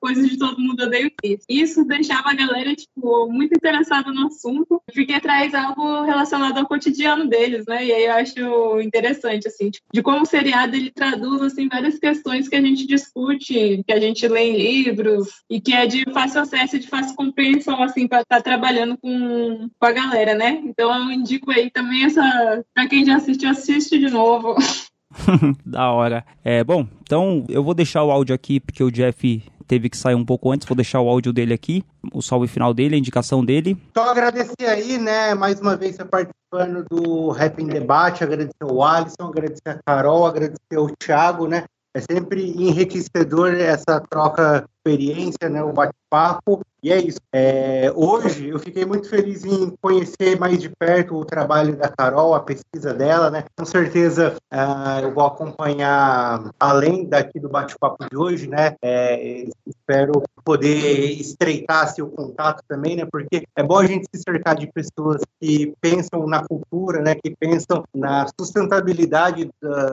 coisas de todo mundo odeio Chris. Isso deixava a galera, tipo, muito interessada no assunto, porque traz algo relacionado ao cotidiano deles, né? E aí eu acho interessante, assim, tipo, de como o seriado ele traduz, assim, várias questões que a gente discute, que a gente lê em livros, e que é de fácil acesso e de fácil compreensão, assim, para estar tá trabalhando com, com a galera, né? Então eu indico aí também essa, para quem já assistiu, assiste de novo. da hora. É, bom, então eu vou deixar o áudio aqui porque o Jeff teve que sair um pouco antes, vou deixar o áudio dele aqui, o salve final dele, a indicação dele. Só agradecer aí, né, mais uma vez você participando do Rap em Debate, agradecer o Alisson, agradecer a Carol, agradecer o Thiago, né, É sempre enriquecedor essa troca experiência, né, o bate-papo. E é isso. É, hoje eu fiquei muito feliz em conhecer mais de perto o trabalho da Carol, a pesquisa dela, né? Com certeza uh, eu vou acompanhar além daqui do bate-papo de hoje, né? É, espero poder estreitar seu contato também, né? Porque é bom a gente se cercar de pessoas que pensam na cultura, né? Que pensam na sustentabilidade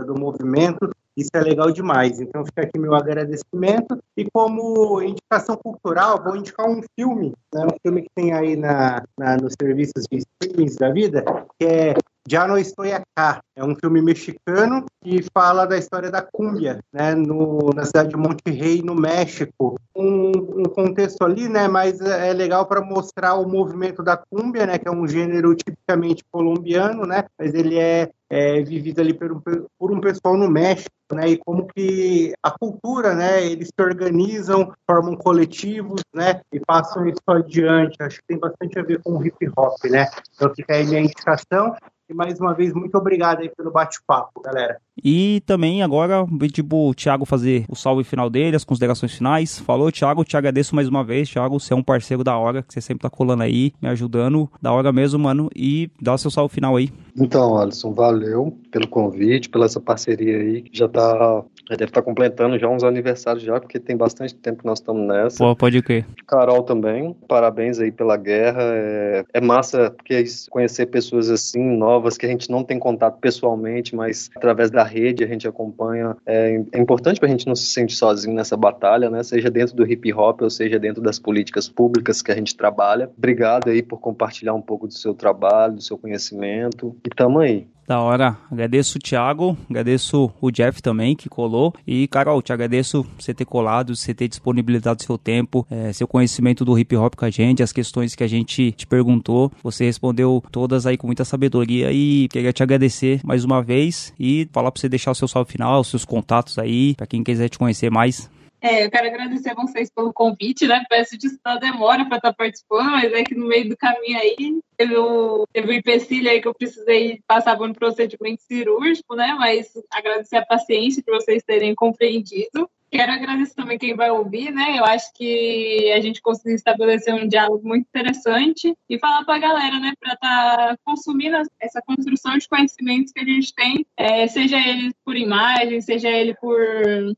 do movimento isso é legal demais. Então fica aqui meu agradecimento. E como indicação cultural, vou indicar um filme, né? um filme que tem aí na, na nos serviços de streaming da vida, que é Já Não Estou Acá. É um filme mexicano que fala da história da cúmbia, né, no, na cidade de Monterrey, no México. Um, um contexto ali, né, mas é legal para mostrar o movimento da cúmbia, né, que é um gênero tipicamente colombiano, né, mas ele é, é vivido ali por um, por um pessoal no México, né, e como que a cultura, né, eles se organizam, formam coletivos, né, e passam isso adiante. Acho que tem bastante a ver com o hip hop, né. Então fica aí minha indicação. E mais uma vez, muito obrigado aí pelo bate-papo, galera. E também agora, tipo, o Thiago fazer o salve final dele, as considerações finais. Falou, Thiago, te agradeço mais uma vez, Thiago. Você é um parceiro da hora, que você sempre tá colando aí, me ajudando. Da hora mesmo, mano. E dá o seu salve final aí. Então, Alisson, valeu pelo convite, pela essa parceria aí, que já tá já deve estar tá completando já uns aniversários já, porque tem bastante tempo que nós estamos nessa. Pô, pode crer. Carol também, parabéns aí pela guerra. É, é massa porque conhecer pessoas assim, novas, que a gente não tem contato pessoalmente, mas através da rede a gente acompanha. É, é importante para a gente não se sentir sozinho nessa batalha, né? Seja dentro do hip hop ou seja dentro das políticas públicas que a gente trabalha. Obrigado aí por compartilhar um pouco do seu trabalho, do seu conhecimento. E tamo aí. Da hora. Agradeço o Thiago, agradeço o Jeff também, que colou. E, Carol, te agradeço você ter colado, você ter disponibilizado seu tempo, é, seu conhecimento do hip hop com a gente, as questões que a gente te perguntou. Você respondeu todas aí com muita sabedoria e queria te agradecer mais uma vez e falar para você deixar o seu salve final, os seus contatos aí, para quem quiser te conhecer mais. É, eu quero agradecer a vocês pelo convite, né? Peço desculpa da demora para estar participando, mas é que no meio do caminho aí teve, o, teve um empecilho aí que eu precisei passar por um procedimento cirúrgico, né? Mas agradecer a paciência de vocês terem compreendido. Quero agradecer também quem vai ouvir, né? Eu acho que a gente conseguiu estabelecer um diálogo muito interessante e falar para a galera, né, para estar tá consumindo essa construção de conhecimentos que a gente tem, é, seja ele por imagem, seja ele por,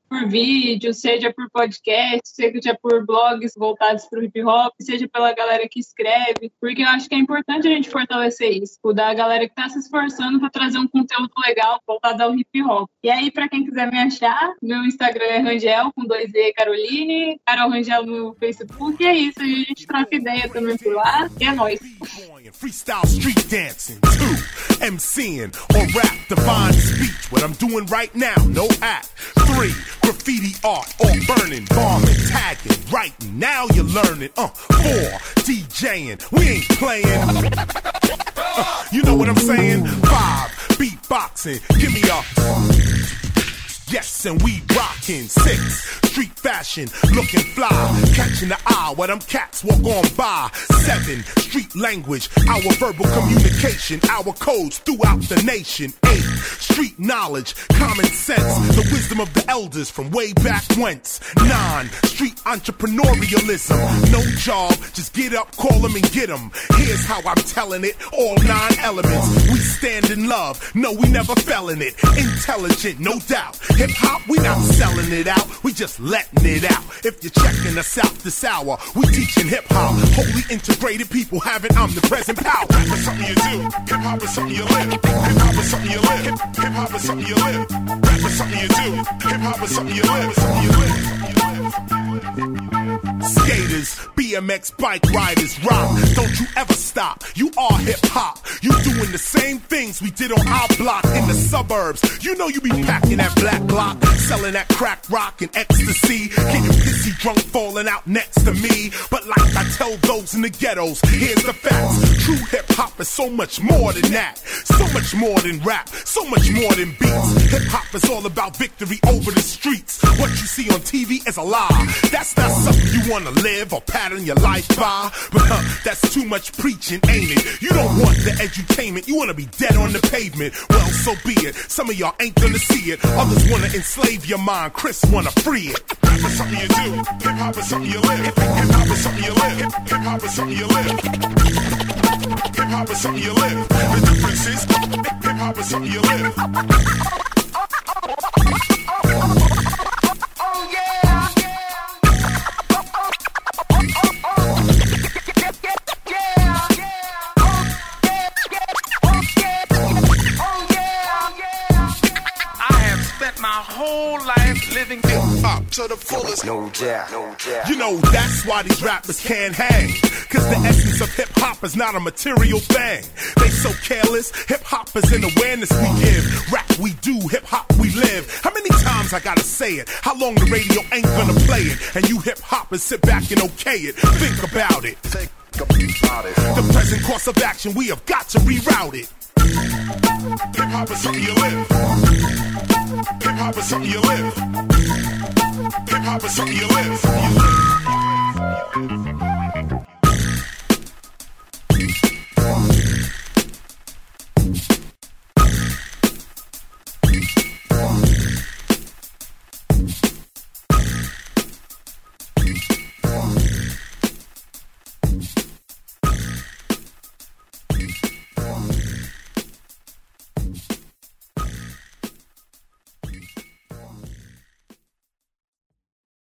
por vídeo, seja por podcast, seja por blogs voltados para o hip hop, seja pela galera que escreve, porque eu acho que é importante a gente fortalecer isso, da galera que está se esforçando para trazer um conteúdo legal voltado ao hip hop. E aí, para quem quiser me achar, meu Instagram é Rangel, com dois E, Caroline, Carol Rangel no Facebook, e é isso, a gente troca ideia também por lá, e é nóis. Freestyle street dancing, two, MCing or rap, divine speech, what I'm doing right now, no act. Three, graffiti art or burning, bombing, tagging, writing, now you're learning. Uh, four, DJing, we ain't playing. Uh, you know what I'm saying? Five, beatboxing, give me a. Yes, and we rockin' six. Street fashion, looking fly. Catching the eye while them cats walk on by. Seven. Street language, our verbal communication, our codes throughout the nation. Eight. Street knowledge, common sense, the wisdom of the elders from way back whence. Nine. Street entrepreneurialism, no job, just get up, call them and get them. Here's how I'm telling it, all nine elements. We stand in love, no, we never fell in it. Intelligent, no doubt. Hip hop, we not selling it out, we just letting it out. If you're checking us out this hour, we teaching hip hop. Wholly integrated people having omnipresent power. Rap is something you do, hip hop is something you live. Hip hop is something you live, hip hop is something you live. Rap is something you do, hip hop is something you live. Something you live. Skaters, BMX bike riders, rock. Don't you ever stop. You are hip hop. You doing the same things we did on our block in the suburbs. You know you be packing that black block, selling that crack rock and ecstasy, getting pissy drunk, falling out next to me. But like I tell those in the ghettos, here's the facts. True hip hop is so much more than that. So much more than rap, so much more than beats. Hip hop is all about victory over the streets. What you see on TV is a lie. That's not something you wanna live or pattern your life by. But huh, that's too much preaching, ain't it? You don't want the edutainment, you wanna be dead on the pavement. Well, so be it. Some of y'all ain't gonna see it. Others wanna enslave your mind. Chris wanna free it. Rap is something you do. Hip hop is something you live. Hip hop is something you live. Hip hop is something you live. Hip hop is something you live. The difference is hip hop is something you live. Oh, I whole life living hip hop to the fullest. No doubt, no doubt. You know, that's why these rappers can't hang. Cause the essence of hip hop is not a material thing. They so careless. Hip hop is an awareness we give. Rap we do, hip hop we live. How many times I gotta say it? How long the radio ain't gonna play it? And you hip hoppers sit back and okay it. Think about it. Think about it. The present course of action, we have got to reroute it. Hip hop is something you live. Hip hop is something you live. Hip hop is something you live. You live.